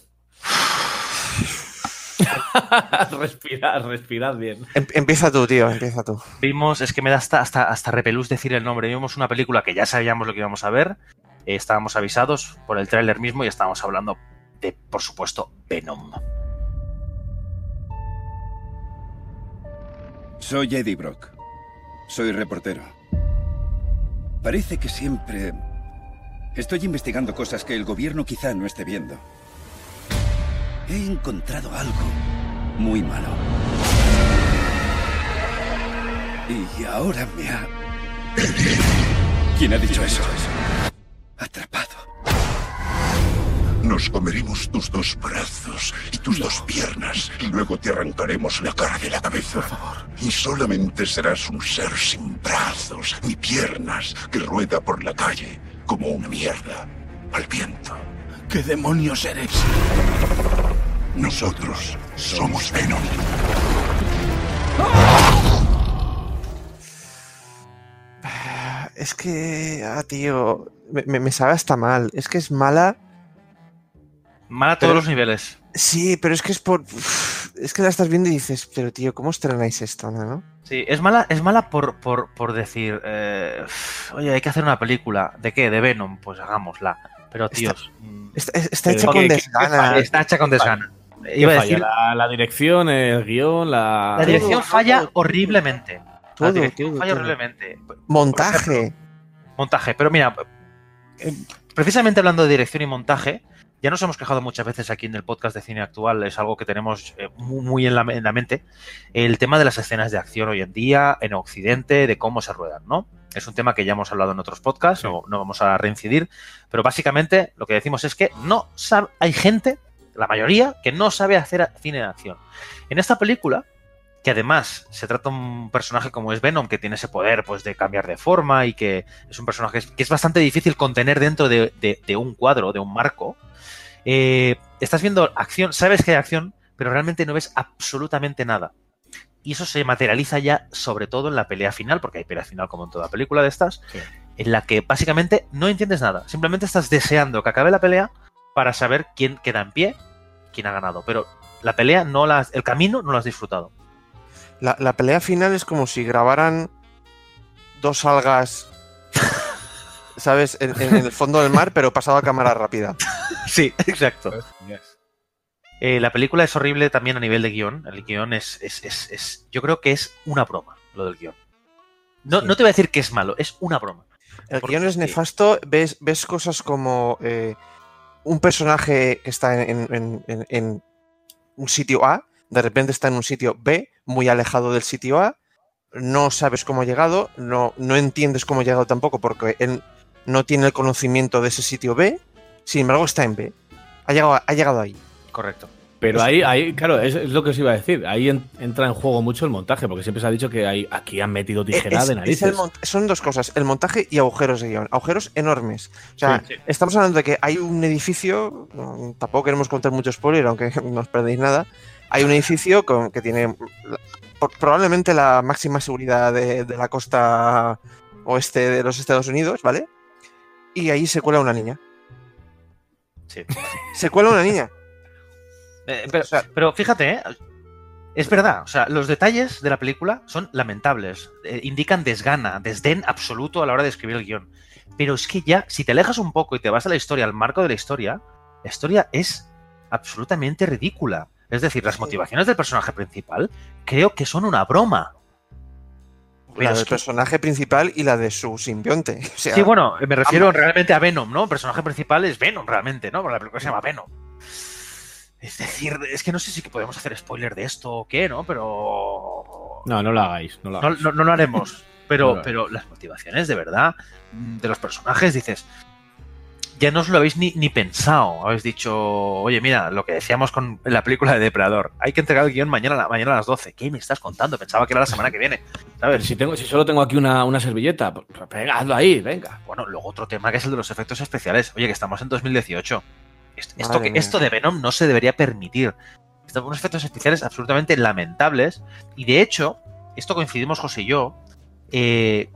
respirad, respirad bien. Em- empieza tú, tío, empieza tú. Vimos, es que me da hasta, hasta, hasta repelús decir el nombre. Vimos una película que ya sabíamos lo que íbamos a ver. eh, estábamos avisados por el tráiler mismo y estábamos hablando de, por supuesto, Venom. Soy Eddie Brock. Soy reportero. Parece que siempre estoy investigando cosas que el gobierno quizá no esté viendo. He encontrado algo muy malo. Y ahora me ha... ¿Quién ha dicho eso? Atrapado. Nos comeremos tus dos brazos y tus dos piernas y luego te arrancaremos la cara de la cabeza. Y solamente serás un ser sin brazos ni piernas que rueda por la calle como una mierda al viento. ¿Qué demonios eres? Nosotros somos Venom. Es que, ah, tío, me, me- me sabe hasta mal. Es que es mala. Mal a todos Pero- los niveles. Sí, pero es que es por. uf, Es que la estás viendo y dices, pero tío, ¿cómo estrenáis esto, no? Sí, es mala, es mala por, por, por decir, eh, oye, hay que hacer una película. ¿De qué? De Venom. Pues hagámosla. Pero, tíos, mm, Está, está Eh, hecha ¿qué- con desgana. está hecha con desgana. ¿Qué Iba a falla? decir, La, la dirección, el guion, la... la dirección todo, falla todo, horriblemente. La dirección todo, falla todo. horriblemente. Montaje. Montaje, pero mira, eh, precisamente hablando de dirección y montaje, ya nos hemos quejado muchas veces aquí en el podcast de cine actual, es algo que tenemos eh, muy, muy en, la, en la mente, el tema de las escenas de acción hoy en día, en Occidente, de cómo se ruedan, ¿no? Es un tema que ya hemos hablado en otros podcasts, no, no vamos a reincidir, pero básicamente lo que decimos es que no sabe, hay gente, la mayoría, que no sabe hacer cine de acción. En esta película, que además se trata de un personaje como es Venom, que tiene ese poder pues de cambiar de forma y que es un personaje que es bastante difícil contener dentro de, de, de un cuadro, de un marco, eh, estás viendo acción, sabes que hay acción, pero realmente no ves absolutamente nada. Y eso se materializa ya sobre todo en la pelea final, porque hay pelea final como en toda película de estas, Sí. en la que básicamente no entiendes nada. Simplemente estás deseando que acabe la pelea para saber quién queda en pie, quién ha ganado. Pero la pelea no la el camino no lo has disfrutado. La, la pelea final es como si grabaran dos algas, ¿sabes? En, en el fondo del mar, pero pasado a cámara rápida. Sí, exacto. Yes. Eh, la película es horrible también a nivel de guion. El guion es, es, es, es- Yo creo que es una broma, lo del guion. No, Sí. no te voy a decir que es malo, es una broma. El Porque- guion es nefasto, ves, ves cosas como eh, un personaje que está en, en- en- en un sitio A, de repente está en un sitio B, muy alejado del sitio A, no sabes cómo ha llegado, no, no entiendes cómo ha llegado tampoco porque él no tiene el conocimiento de ese sitio B, sin embargo está en B. Ha llegado, ha llegado ahí. Correcto. Pero ahí, ahí claro, es, es lo que os iba a decir. Ahí en- entra en juego mucho el montaje, porque siempre se ha dicho que hay, aquí han metido tijera Es- de es narices. el son dos cosas, el montaje y agujeros de guion. Agujeros enormes. O sea, Sí, sí. estamos hablando de que hay un edificio, mm, tampoco queremos contar mucho spoiler, aunque no os perdéis nada. Hay un edificio con, que tiene por- probablemente la máxima seguridad de, de la costa oeste de los Estados Unidos, ¿vale? Y ahí se cuela una niña. Sí. Se cuela una niña. Eh, pero, O sea- pero fíjate, ¿eh? es verdad. O sea, los detalles de la película son lamentables. Eh, indican desgana, desdén absoluto a la hora de escribir el guion. Pero es que ya, si te alejas un poco y te vas a la historia, al marco de la historia, la historia es absolutamente ridícula. Es decir, las motivaciones del personaje principal creo que son una broma. Pero la del que- personaje principal y la de su simbionte. O sea, Sí, bueno, me refiero realmente a Venom, ¿no? El personaje principal es Venom realmente, ¿no? Porque la película se llama Venom. Es decir, es que no sé si podemos hacer spoiler de esto o qué, ¿no? Pero. No, no lo hagáis. No lo hagáis. no- no lo haremos. Pero, pero las motivaciones de verdad de los personajes, dices. Ya no os lo habéis ni, ni pensado. Habéis dicho, oye, mira, lo que decíamos con la película de Depredador. Hay que entregar el guion mañana, mañana a las 12. ¿Qué me estás contando? Pensaba que era la semana que viene. ¿Sabes? si, tengo, si solo tengo aquí una, una servilleta, pues, pues hazlo ahí, venga. Bueno, luego otro tema que es el de los efectos especiales. Oye, que estamos en 2018. Est- Esto, que, mía. esto de Venom no se debería permitir. Están unos efectos especiales absolutamente lamentables. Y de hecho, esto coincidimos José y yo. eh,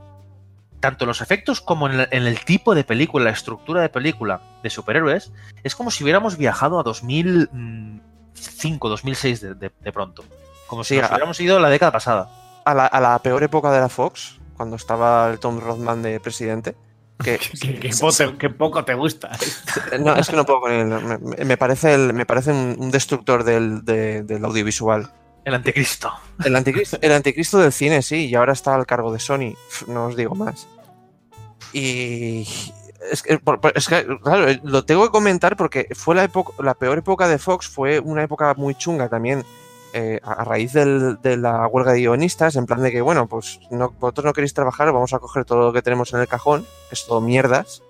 tanto los efectos como en el, en el tipo de película, la estructura de película de superhéroes, es como si hubiéramos viajado a 2005, 2006 de, de- de pronto. Como si Sí, nos a- hubiéramos ido la década pasada. a la, a la peor época de la Fox, cuando estaba el Tom Rothman de presidente. Que, Qué, qué poco, te gusta. no, es que no puedo con él. Me, me parece, el- me parece un, destructor del, de- del audiovisual. El anticristo. El anticristo, el anticristo del cine, sí, y ahora está al cargo de Sony. No os digo más. Y. Es que, es que, claro, eh, lo tengo que comentar porque fue la, época, la peor época de Fox, fue una época muy chunga también. eh, a raíz del- de la huelga de guionistas, en plan de que, bueno, pues no, vosotros no queréis trabajar, vamos a coger todo lo que tenemos en el cajón, que es todo mierdas,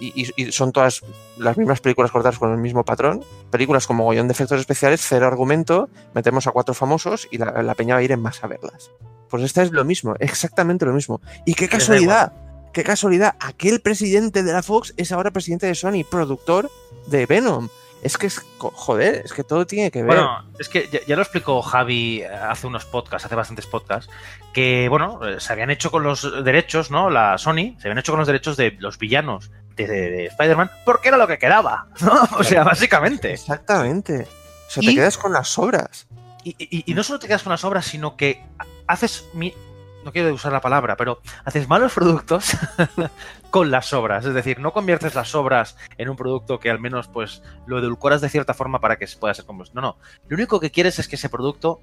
y, y- son todas las mismas películas cortadas con el mismo patrón. Películas como Gollón de efectos especiales, cero argumento, metemos a cuatro famosos y la, la peña va a ir en masa a verlas. Pues esta es lo mismo, exactamente lo mismo. Y qué da casualidad, qué casualidad, aquel presidente de la Fox es ahora presidente de Sony, productor de Venom. Es que es, joder, es que todo tiene que ver. Bueno, es que ya, ya lo explicó Javi eh, hace unos podcasts, hace bastantes podcasts, que, bueno, eh, se habían hecho con los derechos, ¿no? La Sony, se habían hecho con los derechos de los villanos de, de- de Spider-Man, porque era lo que quedaba, ¿no? O sea, básicamente. Exactamente. O sea, Y- te quedas con las obras. Y, y- y no solo te quedas con las obras, sino que haces, mi- no quiero usar la palabra, pero haces malos productos con las obras. Es decir, no conviertes las obras en un producto que al menos pues lo edulcoras de cierta forma para que se pueda ser como... No, no. Lo único que quieres es que ese producto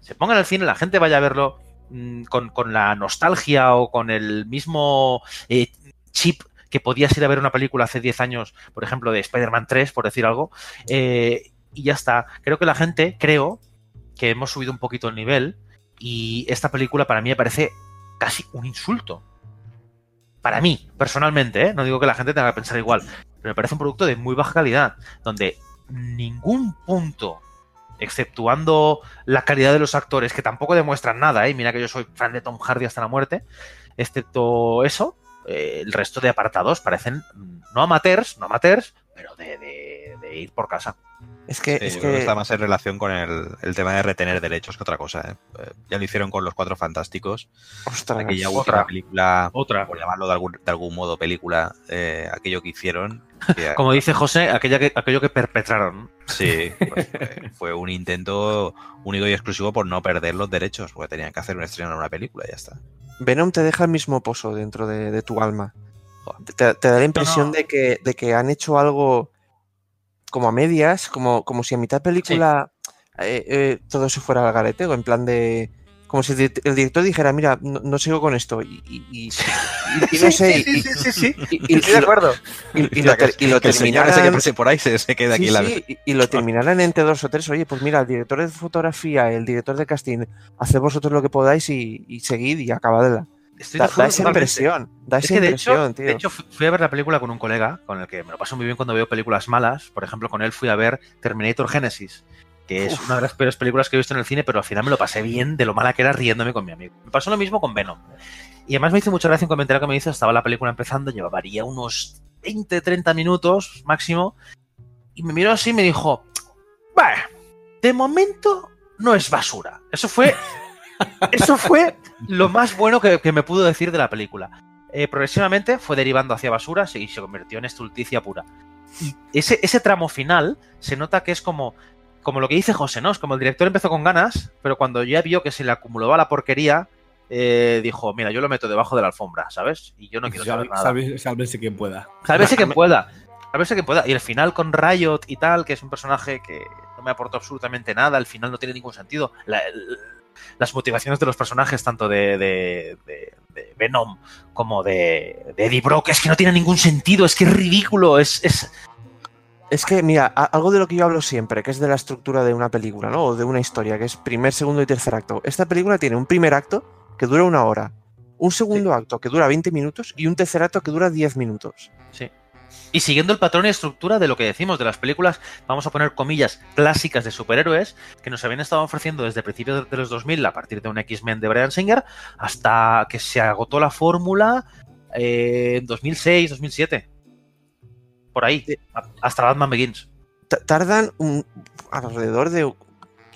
se ponga en el cine, la gente vaya a verlo mm, con, con la nostalgia o con el mismo eh, chip que podías ir a ver una película hace 10 años, por ejemplo, de Spider-Man 3, por decir algo, eh, y ya está. Creo que la gente, creo que hemos subido un poquito el nivel y esta película para mí me parece casi un insulto. Para mí, personalmente, ¿eh? no digo que la gente tenga que pensar igual, pero me parece un producto de muy baja calidad, donde ningún punto, exceptuando la calidad de los actores, que tampoco demuestran nada, ¿eh? mira que yo soy fan de Tom Hardy hasta la muerte, excepto eso, eh, el resto de apartados parecen mm, no amateurs, no amateurs, pero de, de- de ir por casa. Es que, Sí, es yo creo que que está más en relación con el, el tema de retener derechos que otra cosa. ¿eh? Eh, Ya lo hicieron con Los Cuatro Fantásticos. ostras, Aquella otra. película, Otra. por llamarlo de algún, de algún modo película, eh, aquello que hicieron. que- Como dice José, aquella que, aquello que perpetraron. Sí, pues fue, fue un intento único y exclusivo por no perder los derechos, porque tenían que hacer un estreno en una película y ya está. Venom te deja el mismo pozo dentro de, de tu alma. Te, te da la impresión no. De, que, de que han hecho algo como a medias, como, como si a mitad película eh, eh, todo se fuera al garete, o en plan de. Como si el, direct- el director dijera, mira, no, no sigo con esto. Y, y- y- y- y no sé. y- sí. y- y- y lo- y- y lo ter- y lo Que por ahí se, se quede aquí Sí, en la... sí, y, y lo terminarán entre dos o tres. Oye, pues mira, el director de fotografía, el director de casting, haced vosotros lo que podáis y, y seguid y acabadela. Estoy Da, da esa totalmente. impresión, da Es esa que de hecho, tío. de hecho, fu- fui a ver la película con un colega con el que me lo paso muy bien cuando veo películas malas. Por ejemplo, con él fui a ver Terminator Genesis, que es una de las peores películas que he visto en el cine, pero al final me lo pasé bien de lo mala que era riéndome con mi amigo. Me pasó lo mismo con Venom. Y además me hizo mucha gracia un comentario que me hizo, estaba la película empezando, llevaría unos 20, 30 minutos máximo, y me miró así y me dijo, "Bah, de momento no es basura. Eso fue eso fue lo más bueno que, que me pudo decir de la película. Eh, progresivamente fue derivando hacia basura y se convirtió en estulticia pura. Ese, ese tramo final se nota que es como, como lo que dice José, ¿no? Es como el director empezó con ganas, pero cuando ya vio que se le acumulaba la porquería, eh, dijo, mira, yo lo meto debajo de la alfombra, ¿sabes? Y yo no quiero saber nada. sálve- Sálvese quien pueda. Sálvese quien pueda. Sálvese quien pueda. Y el final con Riot y tal, que es un personaje que no me aportó absolutamente nada, el final no tiene ningún sentido. La- el- las motivaciones de los personajes, tanto de, de- de- de Venom como de, de Eddie Brock, es que no tiene ningún sentido, es que es ridículo, es... es... Es que, mira, algo de lo que yo hablo siempre, que es de la estructura de una película, ¿no? O de una historia, que es primer, segundo y tercer acto. Esta película tiene un primer acto que dura una hora, un segundo acto que dura 20 minutos y un tercer acto que dura 10 minutos. Sí. Y siguiendo el patrón y estructura de lo que decimos de las películas, vamos a poner comillas clásicas de superhéroes que nos habían estado ofreciendo desde principios de los 2000 a partir de un X-Men de Brian Singer hasta que se agotó la fórmula eh, en 2006, 2007. Por ahí, hasta Batman Begins. Ta- Tardan un, alrededor de,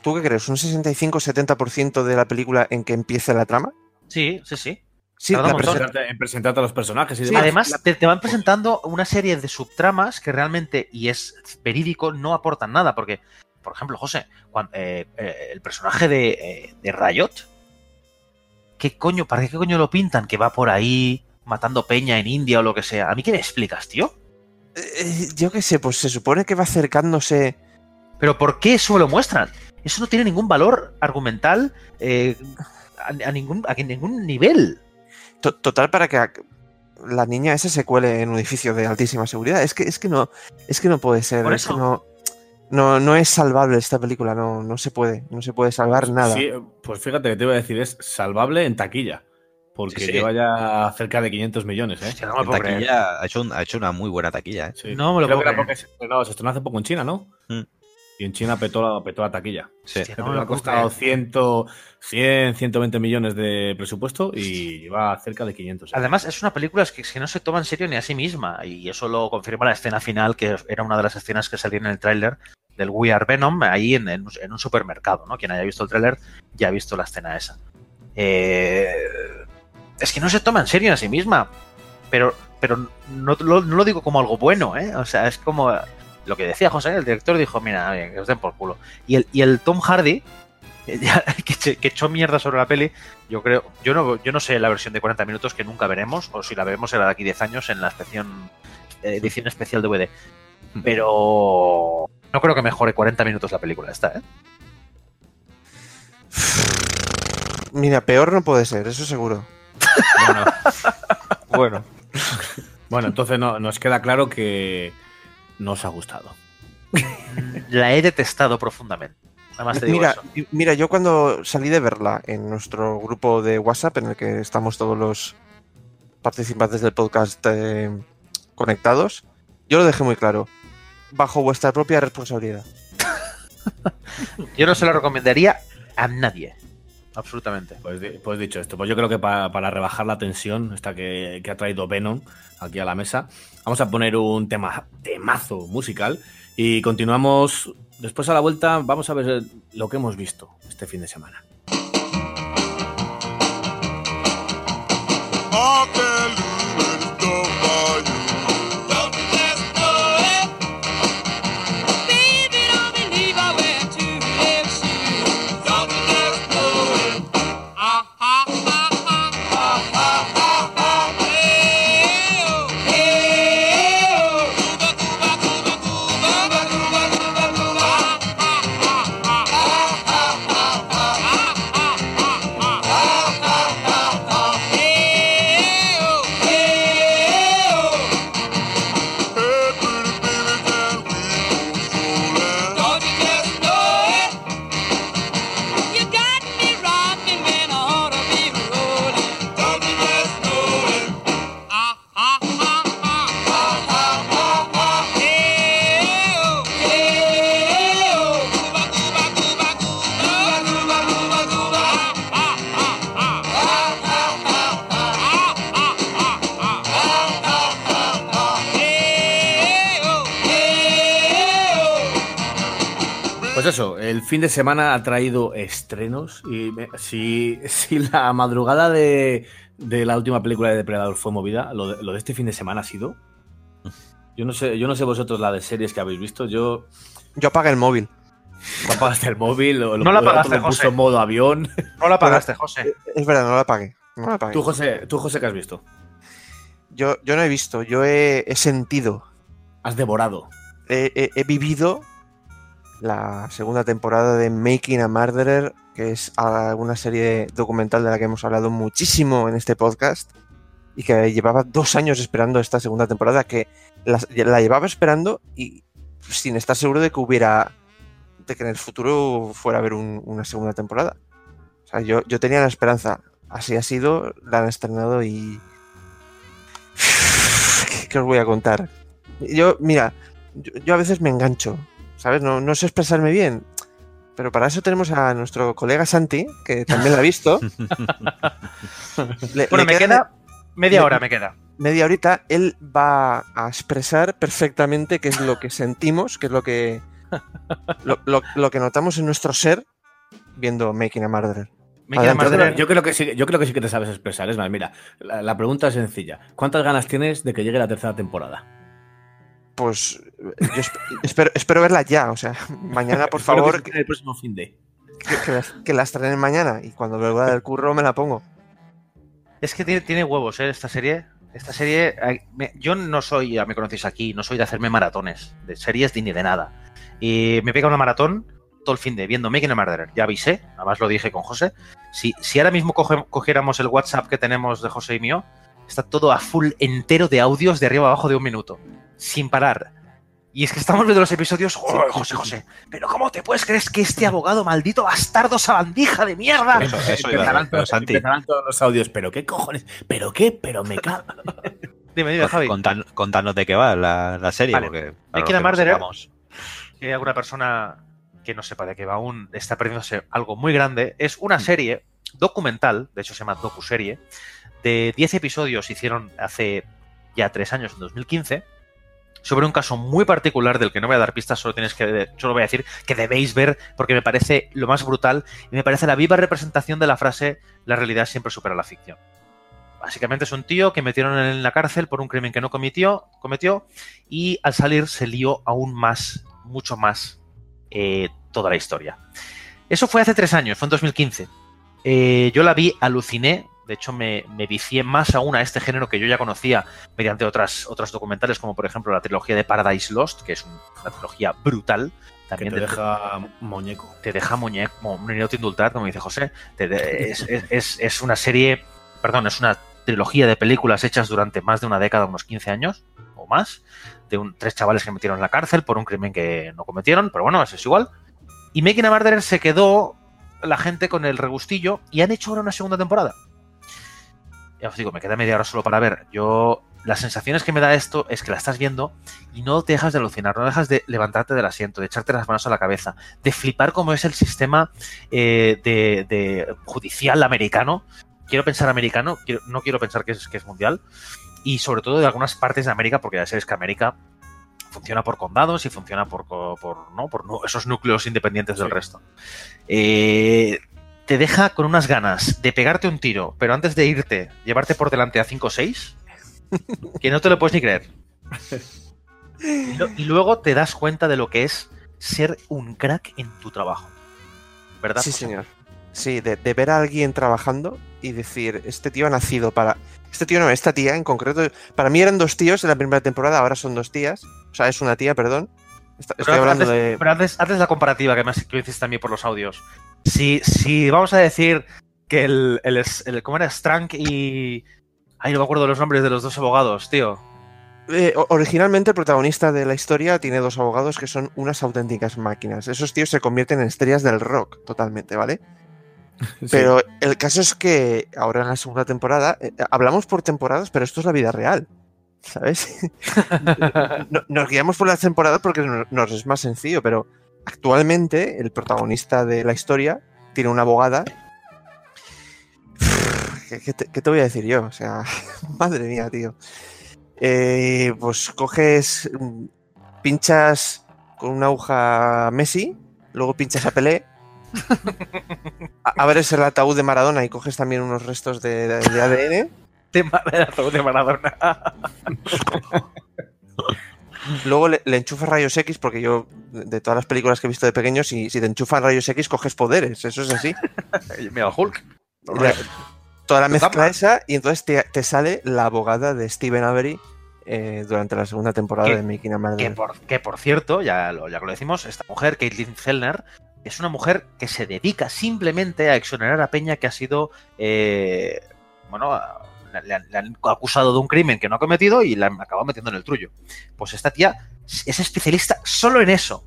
¿tú qué crees? ¿Un 65-70% de la película en que empiece la trama? Sí, sí, sí. Sí, Tarda un montón. En presentarte a los personajes y Sí, demás. además, te, te van presentando una serie de subtramas que realmente, y es verídico, no aportan nada. Porque, por ejemplo, José, eh, eh, el personaje de, eh, de Riot, ¿qué coño, ¿para qué coño lo pintan? Que va por ahí matando peña en India o lo que sea. ¿A mí qué me explicas, tío? Eh, yo qué sé, pues se supone que va acercándose... ¿Pero por qué eso me lo muestran? Eso no tiene ningún valor argumental eh, a, a ningún, a ningún nivel. To- Total, para que la niña esa se cuele en un edificio de altísima seguridad. Es que, es que no, es que no puede ser. Por es que eso. no, no, no es salvable esta película, no, no se puede, no se puede salvar nada. Sí, pues fíjate que te iba a decir, es salvable en taquilla. Porque Sí, sí. lleva ya cerca de 500 millones, ¿eh? Hostia, no me En taquilla ha hecho, un- ha hecho una muy buena taquilla, ¿eh? Sí. No me lo Creo puedo que era creer. porque se estrenó, se estrenó hace poco en China, ¿no? Mm. Y en China petó la, petó la taquilla. Sí. Hostia, no ha costado creer. 100, 100, 120 millones de presupuesto y lleva cerca de 500. ¿eh? Además, es una película que, que no se toma en serio ni a sí misma. Y eso lo confirma la escena final, que era una de las escenas que salía en el tráiler del We Are Venom, ahí en, en- en un supermercado. ¿no? Quien haya visto el tráiler ya ha visto la escena esa. Eh, es que no se toma en serio a sí misma. Pero, pero no, lo, no lo digo como algo bueno, ¿eh? O sea, es como lo que decía José, el director dijo, mira, bien, que os den por culo. Y el, y el Tom Hardy, que, que echó mierda sobre la peli, yo creo, yo no, yo no sé la versión de 40 minutos que nunca veremos, o si la veremos será de aquí 10 años en la especial, eh, edición especial DVD. Pero no creo que mejore 40 minutos la película esta, ¿eh? Mira, peor no puede ser, eso seguro. Bueno, bueno. Bueno, entonces no, nos queda claro que no os ha gustado. La he detestado profundamente. Nada más te digo Mira, eso. mira, yo cuando salí de verla en nuestro grupo de WhatsApp, en el que estamos todos los participantes del podcast eh, conectados, yo lo dejé muy claro. Bajo vuestra propia responsabilidad. Yo no se lo recomendaría a nadie. Absolutamente. Pues, pues dicho esto, pues yo creo que pa- para rebajar la tensión, esta que, que ha traído Venom aquí a la mesa, vamos a poner un tema temazo musical y continuamos después a la vuelta. Vamos a ver lo que hemos visto este fin de semana. Pues fin de semana ha traído estrenos y me- si, si la madrugada de, de la última película de Depredador fue movida, lo de, lo de este fin de semana ha sido. Yo no sé, yo no sé vosotros la de series que habéis visto. Yo Yo apagué el móvil. ¿tú apagaste el móvil, lo, No la lo- apagaste, lo puso José. en modo avión. No la apagaste, José. Es verdad, no la apagué. No la apagué. Tú José, tú José, ¿qué has visto? Yo, yo no he visto, yo he, he sentido, Has devorado. he, he- he vivido la segunda temporada de Making a Murderer, que es una serie documental de la que hemos hablado muchísimo en este podcast y que llevaba dos años esperando esta segunda temporada, que la, llevaba esperando y sin estar seguro de que hubiera, de que en el futuro fuera a haber un- una segunda temporada. O sea, yo, yo tenía la esperanza. Así ha sido, la han estrenado y... ¿Qué, qué os voy a contar? Yo, mira, yo, yo a veces me engancho, ¿sabes? No, no sé expresarme bien. Pero para eso tenemos a nuestro colega Santi, que también la ha visto. Le- Bueno, le me queda media le- hora, me queda. media horita. Él va a expresar perfectamente qué es lo que sentimos, qué es lo que, lo, lo- lo que notamos en nuestro ser viendo Making a Murderer. Making a Adelante. Yo creo, Murderer. yo creo que sí, yo creo que sí que te sabes expresar. Es más, mira, la, la pregunta es sencilla. ¿Cuántas ganas tienes de que llegue la tercera temporada? Pues yo esp- espero, espero verla ya, o sea, mañana por que favor estrene el próximo fin de. que, que la, que la estrenen mañana y cuando vuelva del curro me la pongo. Es que tiene, tiene huevos, ¿eh? Esta serie. Esta serie. me- yo no soy, ya me conocéis aquí, no soy de hacerme maratones de series ni de nada. Y me pega una maratón todo el fin de viendo Making a Murderer. Ya avisé, además lo dije con José. Si, si ahora mismo coge- cogiéramos el WhatsApp que tenemos de José y mío, está todo a full entero de audios de arriba abajo de un minuto, sin parar. Y es que estamos viendo los episodios. "Oh, José, José, pero ¿cómo te puedes creer que este abogado maldito bastardo sabandija de mierda? Eso, eso Empezarán, Santi, empezarán todos los audios. ¿Pero qué cojones? ¿Pero qué? ¿Pero me cago? Dime, dime, Javi. contan- contanos de qué va la, la serie, Vale. porque los que sepamos. si hay alguna persona que no sepa de qué va aún, está perdiéndose algo muy grande. Es una serie documental, de hecho se llama docuserie, de 10 episodios hicieron hace ya 3 años, en 2015, sobre un caso muy particular del que no voy a dar pistas, solo tienes que solo voy a decir que debéis ver porque me parece lo más brutal y me parece la viva representación de la frase la realidad siempre supera la ficción. Básicamente es un tío que metieron en la cárcel por un crimen que no cometió, cometió y al salir se lió aún más, mucho más, eh, toda la historia. Eso fue hace tres años, fue en 2015. Eh, yo la vi, aluciné, de hecho me, me vicié más aún a este género que yo ya conocía mediante otras, otros documentales, como por ejemplo la trilogía de Paradise Lost, que es un- una trilogía brutal. Que te de- deja muñeco. te deja muñeco, te indultar, como dice José. Te de- es, es- es- es una serie, perdón, es una trilogía de películas hechas durante más de una década, unos 15 años o más, de un, tres chavales que metieron en la cárcel por un crimen que no cometieron, pero bueno, eso es igual. Y Making a Murderer se quedó la gente con el regustillo y han hecho ahora una segunda temporada. Ya os digo, me queda media hora solo para ver. Yo, las sensaciones que me da esto es que la estás viendo y no te dejas de alucinar, no dejas de levantarte del asiento, de echarte las manos a la cabeza, de flipar cómo es el sistema eh, de, de judicial americano. Quiero pensar americano, quiero- no quiero pensar que es, que es mundial. Y sobre todo de algunas partes de América, porque ya sabéis que América funciona por condados y funciona por, por, ¿no? por nu- esos núcleos independientes del resto. Eh, te deja con unas ganas de pegarte un tiro, pero antes de irte, llevarte por delante a 5 o 6, que no te lo puedes ni creer. Y, luego te das cuenta de lo que es ser un crack en tu trabajo. ¿Verdad? Sí, José? señor. Sí, de, de ver a alguien trabajando y decir, este tío ha nacido para... Este tío no, esta tía en concreto... Para mí eran dos tíos en la primera temporada, ahora son dos tías. O sea, es una tía, perdón. Está- Estoy hablando antes, de... pero antes, antes la comparativa que me, has- que me hiciste también por los audios. Si, si vamos a decir que el, el, el- ¿Cómo era? Strank y. Ay, no me acuerdo los nombres de los dos abogados, tío. Eh, originalmente el protagonista de la historia tiene dos abogados que son unas auténticas máquinas. Esos tíos se convierten en estrellas del rock totalmente, ¿vale? Pero el caso es que ahora en la segunda temporada, eh, hablamos por temporadas, pero esto es la vida real, ¿sabes? No- nos guiamos por las temporadas porque no- nos es más sencillo, pero actualmente el protagonista de la historia tiene una abogada. ¿Qué, qué te, qué te voy a decir yo? O sea, madre mía, tío. Eh, pues coges, mm, pinchas con una aguja a Messi, luego pinchas a Pelé, a- abres el ataúd de Maradona y coges también unos restos de, de- de ADN, Tema del ataúd de Maradona. luego le, le enchufas rayos X, porque yo, de todas las películas que he visto de pequeño, si, si te enchufan rayos X, coges poderes, eso es así. Mira, Hulk. La- toda la mezcla esa, y entonces te, te sale la abogada de Steven Avery eh, durante la segunda temporada Que- de Making a Que Murderer. por, que por cierto, ya lo, ya lo decimos, esta mujer, Caitlin Fellner, es una mujer que se dedica simplemente a exonerar a Peña que ha sido, eh, bueno, a- le, han- le han acusado de un crimen que no ha cometido y la han acabado metiendo en el trullo. Pues esta tía es especialista solo en eso.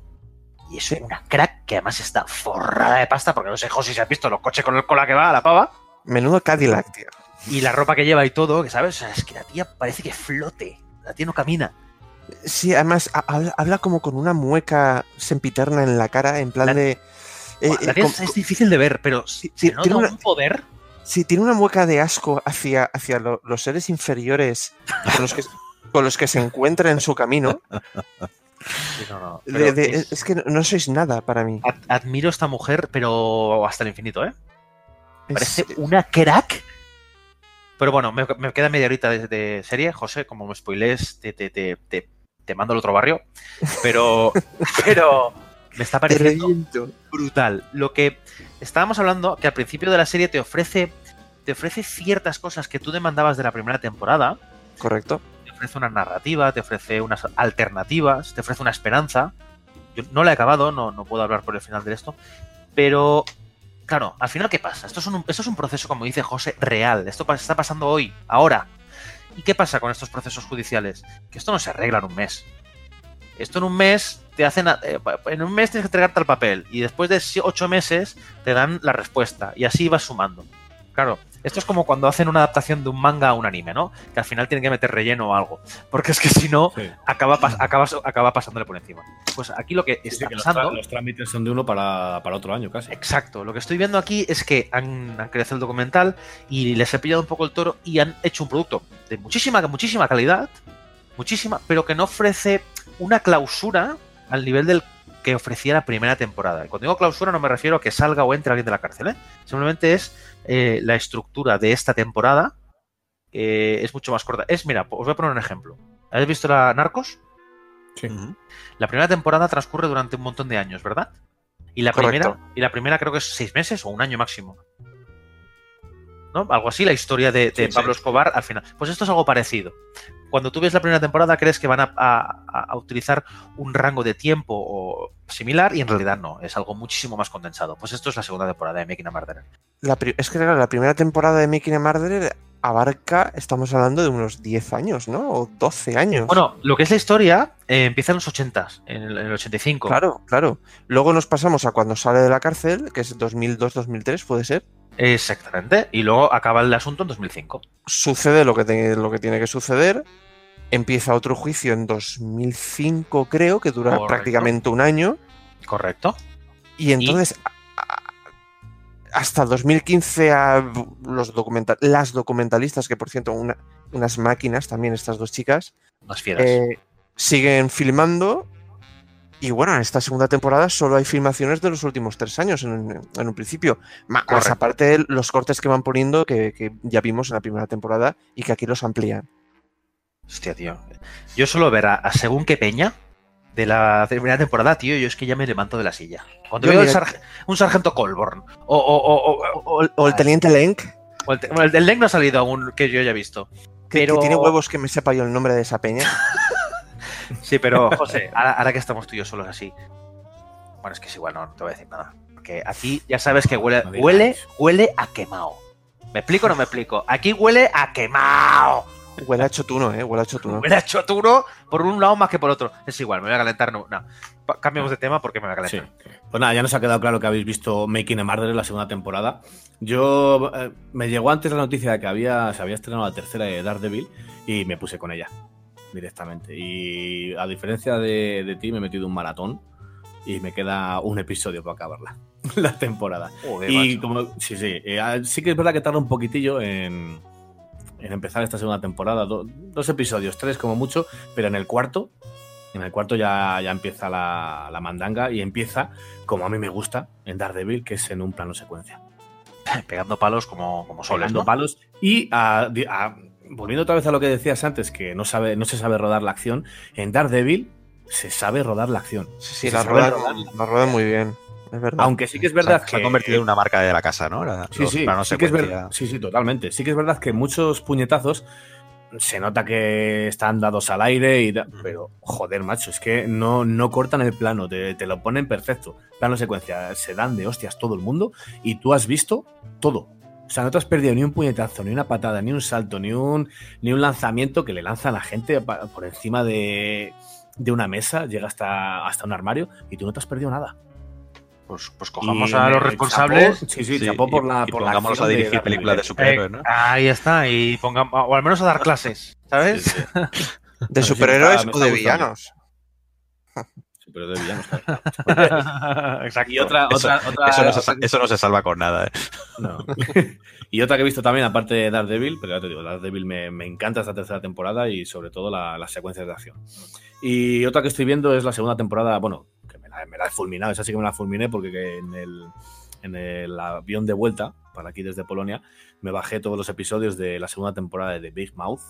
Y es una crack que además está forrada de pasta, porque no sé, José, si has visto los coches con el cola que va a la pava. Menudo Cadillac, tío. Y la ropa que lleva y todo, que sabes, O sea, es que la tía parece que flote. La tía no camina. Sí, además ha- habla, habla como con una mueca sempiterna en la cara, en plan La- de... eh, la eh, tía es, es difícil de ver, pero si, sí, nota tiene una- un poder. Sí, tiene una mueca de asco hacia, hacia lo- los seres inferiores con los, que, con los que se encuentra en su camino. Sí, no, no, De- pero de- es- es que no, sois nada para mí. ad- admiro a esta mujer, pero hasta el infinito, ¿eh? Es- Parece una crack. Pero bueno, me, me queda media horita de, de serie, José, como me spoilees, te, te, te, te, mando al otro barrio. Pero, pero me está pareciendo brutal. Lo que estábamos hablando, que al principio de la serie te ofrece, te ofrece ciertas cosas que tú demandabas de la primera temporada. Correcto. Te ofrece una narrativa, te ofrece unas alternativas, te ofrece una esperanza. Yo no la he acabado, no, no puedo hablar por el final de esto. Pero, claro, al final, ¿qué pasa? Esto es un, esto es un proceso, como dice José, real. Esto está pasando hoy, ahora. ¿Y qué pasa con estos procesos judiciales? Que esto no se arregla en un mes. Esto en un mes te hacen. eh, En un mes tienes que entregarte el papel. Y después de ocho meses te dan la respuesta. Y así vas sumando. Claro, esto es como cuando hacen una adaptación de un manga a un anime, ¿no? Que al final tienen que meter relleno o algo. Porque es que si no, Sí. acaba, pas- acaba, acaba pasándole por encima. Pues aquí lo que Sí, está que los, pasando. tra- los trámites son de uno para, para otro año casi. Exacto, lo que estoy viendo aquí es que han, han creado el documental y les he pillado un poco el toro y han hecho un producto de muchísima, muchísima calidad, muchísima, pero que no ofrece una clausura al nivel del que ofrecía la primera temporada. Y cuando digo clausura no me refiero a que salga o entre alguien de la cárcel, ¿eh? simplemente es eh, la estructura de esta temporada eh, es mucho más corta. Es, mira, os voy a poner un ejemplo. ¿Habéis visto la Narcos? Sí. La primera temporada transcurre durante un montón de años, ¿verdad? Y la Correcto. primera, y la primera creo que es seis meses o un año máximo. ¿No? Algo así, la historia de, de Sí, Pablo sí. Escobar al final. Pues esto es algo parecido. Cuando tú ves la primera temporada, crees que van a, a- a utilizar un rango de tiempo o similar y en realidad no, es algo muchísimo más condensado. Pues esto es la segunda temporada de Making a Murderer. La es que claro, la primera temporada de Making a Murderer abarca, estamos hablando de unos 10 años, ¿no? O 12 años. Bueno, lo que es la historia eh, empieza en los 80, en el, en el 85. Claro, claro. Luego nos pasamos a cuando sale de la cárcel, que es 2002-2003, puede ser. Exactamente. Y luego acaba el asunto en 2005. Sucede lo que, te- lo que tiene que suceder. Empieza otro juicio en 2005, creo, que dura Correcto. prácticamente un año. Correcto. Y entonces, hasta 2015, a los las documentalistas, que por cierto, una- unas máquinas también, estas dos chicas, Más fieras. eh, siguen filmando. Y bueno, en esta segunda temporada solo hay filmaciones de los últimos tres años en, en un principio. Más, Correcto. aparte los cortes que van poniendo que, que ya vimos en la primera temporada y que aquí los amplían. Hostia, tío. Yo solo ver a, a según qué peña de la primera temporada, tío, yo es que ya me levanto de la silla. Cuando Yo, veo sarge- un sargento Colborn o, o, o, o- o- O el teniente Lenk, el, te- bueno, el Leng no ha salido aún que yo haya visto. que, Pero que tiene huevos que me sepa yo el nombre de esa peña. Sí, pero José, ahora, ahora que estamos tú y yo solos así. Bueno, es que es igual, no, no te voy a decir nada. Porque aquí ya sabes que huele, huele, huele a quemado. ¿Me explico o no me explico? Aquí huele a quemado. Huele a chotuno, ¿eh? Huele a chotuno. Huele a choturo por un lado más que por otro. Es igual, me voy a calentar. No, no. Cambiamos de tema porque me voy a Sí. calentar. Pues nada, ya nos ha quedado claro que habéis visto Making a Murderer la segunda temporada. Yo eh, me llegó antes la noticia de que había, se había estrenado la tercera de Daredevil y me puse con ella directamente. Y a diferencia de, de ti, me he metido un maratón y me queda un episodio para acabarla, la temporada. Joder, y macho. como, sí, sí, eh, ah, sí que es verdad que tarda un poquitillo en, en empezar esta segunda temporada. Do- dos episodios, tres como mucho, pero en el cuarto, en el cuarto ya, ya empieza la, la mandanga y empieza, como a mí me gusta, en Daredevil, que es en un plano secuencia. Pegando palos como, como soles, Pegando ¿no? palos. Y a- volviendo otra vez a lo que decías antes, que no, sabe, no se sabe rodar la acción, en Daredevil se sabe rodar la acción. Sí, sí, Se la sabe rodar. la muy bien. Es verdad. Aunque sí que es Se verdad se, que ha convertido en una marca de la casa, ¿no? La- Sí, los sí, planos sí, que es verdad. sí, sí, totalmente. Sí que es verdad que muchos puñetazos se nota que están dados al aire, y da- pero joder, macho, es que no, no cortan el plano, te, te lo ponen perfecto. Plano secuencia, se dan de hostias todo el mundo y tú has visto todo. O sea, no te has perdido ni un puñetazo, ni una patada, ni un salto, ni un, ni un lanzamiento que le lanzan a gente por encima de, de una mesa, llega hasta, hasta un armario y tú no te has perdido nada. Pues, pues cojamos Y a los responsables. chapó- sí, sí, Sí, chapó por y- la, y por la pongámonos a de dirigir la películas de película. superhéroes, ¿no? Eh, ahí está, y pongamos, o al menos a dar clases, ¿sabes? Sí, sí. ¿De sí, superhéroes o de villanos? Pero de villanos, claro. Exacto. Y otra, Eso- otra, otra, Eso no, se, otra eso no se salva con nada. ¿eh? No. y otra que he visto también, aparte de Daredevil, pero ya te digo, Daredevil me, me encanta esta tercera temporada y sobre todo la- las secuencias de acción. Y otra que estoy viendo es la segunda temporada, bueno, me la, he fulminado, esa sí que me la fulminé porque que en el, en el avión de vuelta, para aquí desde Polonia, me bajé todos los episodios de la segunda temporada de The Big Mouth,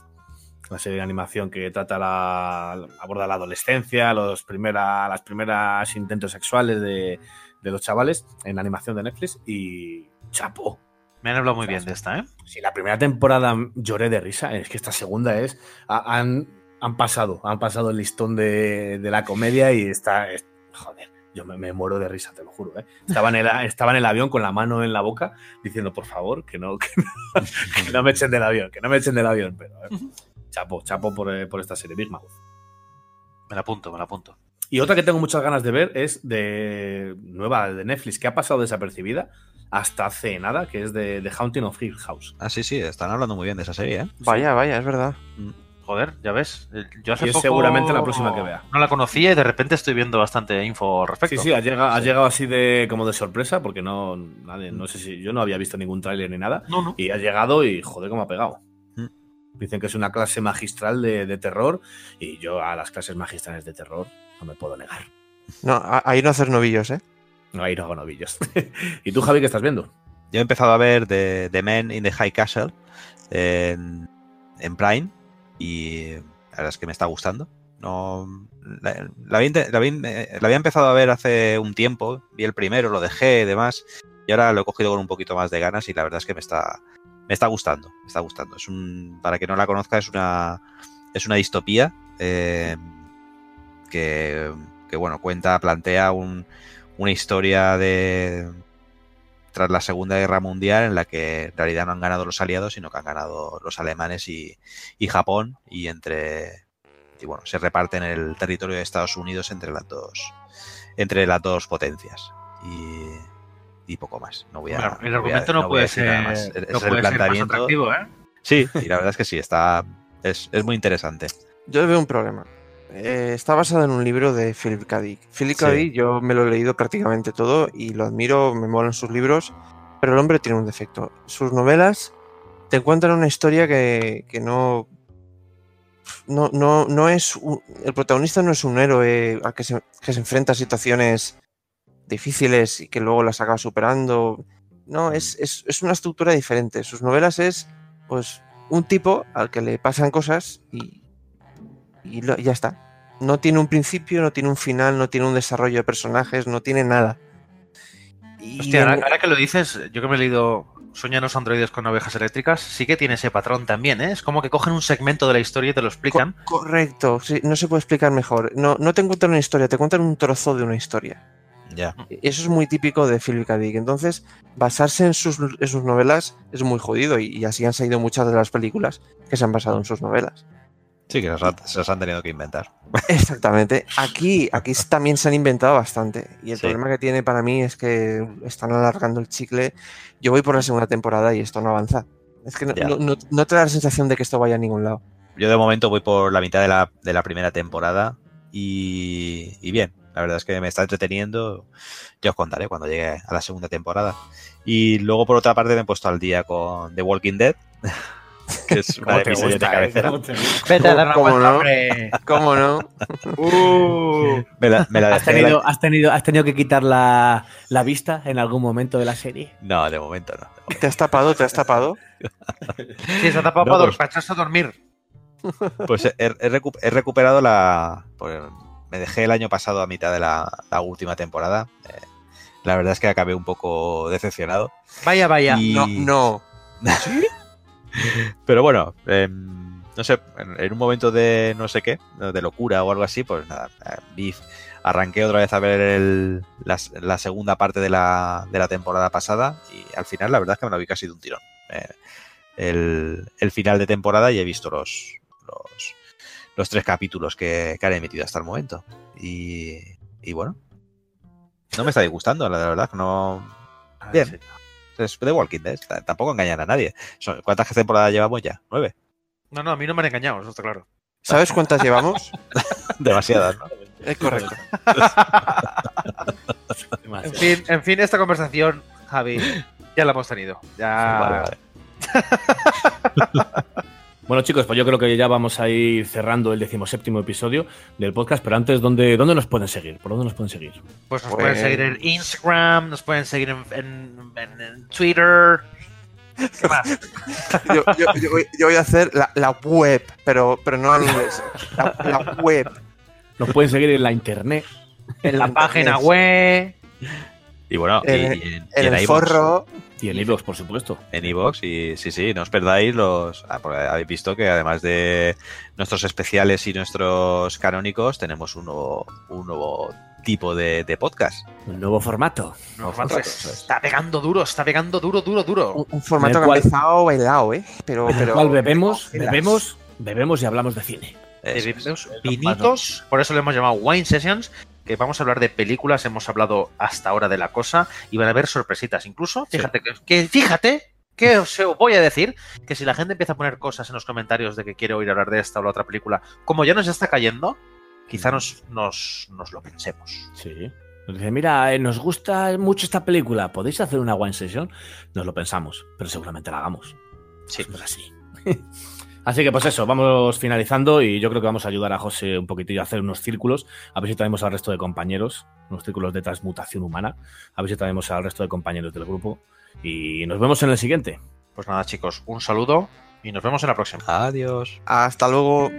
la serie de animación que trata la, aborda la adolescencia, los primera, las primeras intentos sexuales de, de los chavales en animación de Netflix y chapo. Me han hablado muy bien de esta, ¿eh? Si la primera temporada lloré de risa, es que esta segunda es. ha- Han, han pasado, han pasado el listón de, de la comedia y está. Joder, yo me, me muero de risa, te lo juro. ¿eh? Estaba, en el, estaba en el avión con la mano en la boca diciendo, por favor, que no, que no, que no me echen del avión, que no me echen del avión. Pero, eh, chapo, chapo por, eh, por esta serie, Big Mouth. Me la apunto, me la apunto. Y otra que tengo muchas ganas de ver es de nueva de Netflix, que ha pasado desapercibida hasta hace nada, que es de The Haunting of Hill House. Ah, sí, sí, están hablando muy bien de esa serie, ¿eh? Vaya, vaya, es verdad. Joder, ya ves. eh, Yo hace Y es poco seguramente la próxima que vea. No la conocía y de repente estoy viendo bastante info al respecto. Sí, sí, ha llegado, ha llegado así de como de sorpresa, porque no, nadie, no sé si yo no había visto ningún tráiler ni nada. No, no. Y ha llegado y joder cómo ha pegado. Mm. Dicen que es una clase magistral de, de terror y yo a las clases magistrales de terror no me puedo negar. No, ahí no hacer novillos, ¿eh? No, ahí no hago novillos. ¿Y tú, Javi, qué estás viendo? Yo he empezado a ver The, The Men in the High Castle en, en Prime y la verdad es que me está gustando. No, la, había, la eh, empezado a ver hace un tiempo, vi el primero, lo dejé y demás, y ahora lo he cogido con un poquito más de ganas y la verdad es que me está, me está gustando, está gustando. Es para que no la conozca, es una, es una distopía eh, que, que, bueno, cuenta, plantea un- una historia de, tras la Segunda Guerra Mundial, en la que en realidad no han ganado los aliados, sino que han ganado los alemanes y, y Japón, y entre y bueno, se reparten el territorio de Estados Unidos entre las dos, entre las dos potencias. Y, y poco más. No voy a, Bueno, el no voy a- argumento no, voy a puede decir nada ser, más. Es- no es el puede ser más planteamiento. atractivo, ¿eh? Sí, y la verdad es que sí, está, es, es muy interesante. Yo veo un problema. Eh, está basado en un libro de Philip K. Dick. Philip K. Sí. Dick, yo me lo he leído prácticamente todo y lo admiro, me molan sus libros, pero el hombre tiene un defecto. Sus novelas te encuentran una historia que, que no, no, no, no es. un- el protagonista no es un héroe al que se, que se enfrenta a situaciones difíciles y que luego las acaba superando. No, es, es, es una estructura diferente. Sus novelas es, pues, un tipo al que le pasan cosas y, y lo- ya está. No tiene un principio, no tiene un final, no tiene un desarrollo de personajes, no tiene nada. Y Hostia, ahora, que lo dices, yo que me he leído Sueñan los androides con ovejas eléctricas, sí que tiene ese patrón también, ¿eh? Es como que cogen un segmento de la historia y te lo explican. Correcto, sí, no se puede explicar mejor. No, no te cuentan una historia, te cuentan un trozo de una historia. Ya. Eso es muy típico de Philip K. Dick. Entonces, basarse en sus, en sus novelas es muy jodido y, y así han salido muchas de las películas que se han basado en sus novelas. Sí, que se, se los han tenido que inventar. Exactamente. Aquí, aquí también se han inventado bastante. Y el Sí. problema que tiene para mí es que están alargando el chicle. Yo voy por la segunda temporada y esto no avanza. Es que no, no- no- no te da la sensación de que esto vaya a ningún lado. Yo de momento voy por la mitad de la, de la primera temporada y, y bien, la verdad es que me está entreteniendo. Ya os contaré cuando llegue a la segunda temporada. Y luego por otra parte me he puesto al día con The Walking Dead, que es una de mis series de cabecera. Vete a dar una ¿Cómo vuelta, no? hombre. ¿Cómo no? Uh. Me la, me la ¿Has tenido, la- has, tenido, ¿Has tenido que quitar la, la vista en algún momento de la serie? No, de momento no. ¿Te has tapado? ¿Te has tapado? Sí, se ha tapado No, para, pues- para echarse a dormir. Pues he, he recu- he recuperado la. pues, me dejé el año pasado a mitad de la, la última temporada. Eh, la verdad es que acabé un poco decepcionado. Vaya, vaya. Y- No, no. Pero bueno, em, no sé, en, un momento de no sé qué, de locura o algo así, pues nada, eh, vi, arranqué otra vez a ver el- la, la segunda parte de la, de la temporada pasada y al final la verdad es que me lo vi casi de un tirón. Eh, el, el final de temporada y he visto los, los, los tres capítulos que, que han emitido hasta el momento. Y, y bueno, no me está disgustando, la verdad, no... Bien. Es The Walking Dead, tampoco engañan a nadie. ¿Cuántas temporadas llevamos ya? ¿Nueve? No, no, a mí no me han engañado, eso está claro. ¿Sabes cuántas llevamos? Demasiadas, ¿no? Es correcto. En fin, en fin, esta conversación, Javi, ya la hemos tenido. Ya. Vale, vale. Bueno, chicos, pues yo creo que ya vamos a ir cerrando el decimoséptimo episodio del podcast, pero antes, ¿dónde, dónde nos pueden seguir? ¿Por dónde nos pueden seguir? Pues nos Pues- pueden seguir en Instagram, nos pueden seguir en, en- en- en Twitter. ¿Qué más? Yo, yo- yo voy, yo voy a hacer la, la web, pero, pero no en inglés. La, la web. Nos pueden seguir en la internet. En la página web. Y bueno, y- En- y en, y el forro. Y en iVoox, por supuesto. En iVoox, y sí, sí, no os perdáis los. ah, porque habéis visto que además de nuestros especiales y nuestros canónicos, tenemos un nuevo, un nuevo tipo de, de podcast. Un nuevo formato. No, formato es- está pegando duro, está pegando duro, duro, duro. Un, un formato organizado, bailado, ¿eh? Pero, En el pero, cual bebemos, bebemos, bebemos y hablamos de cine. es. vinitos, por eso le hemos llamado Wine Sessions, que vamos a hablar de películas, hemos hablado hasta ahora de la cosa y van a haber sorpresitas. Incluso, fíjate que, que- fíjate que os voy a decir que si la gente empieza a poner cosas en los comentarios de que quiere oír hablar de esta o la otra película, como ya nos está cayendo, quizá nos, nos, nos lo pensemos. Sí. Nos dice, mira, eh, nos gusta mucho esta película, ¿podéis hacer una one session? Nos lo pensamos, pero seguramente la hagamos. Sí. Pues así. Así que pues eso, vamos finalizando y yo creo que vamos a ayudar a José un poquitillo a hacer unos círculos, a ver si traemos al resto de compañeros, unos círculos de transmutación humana, a ver si traemos al resto de compañeros del grupo y nos vemos en el siguiente. Pues nada, chicos, un saludo y nos vemos en la próxima. Adiós. Hasta luego.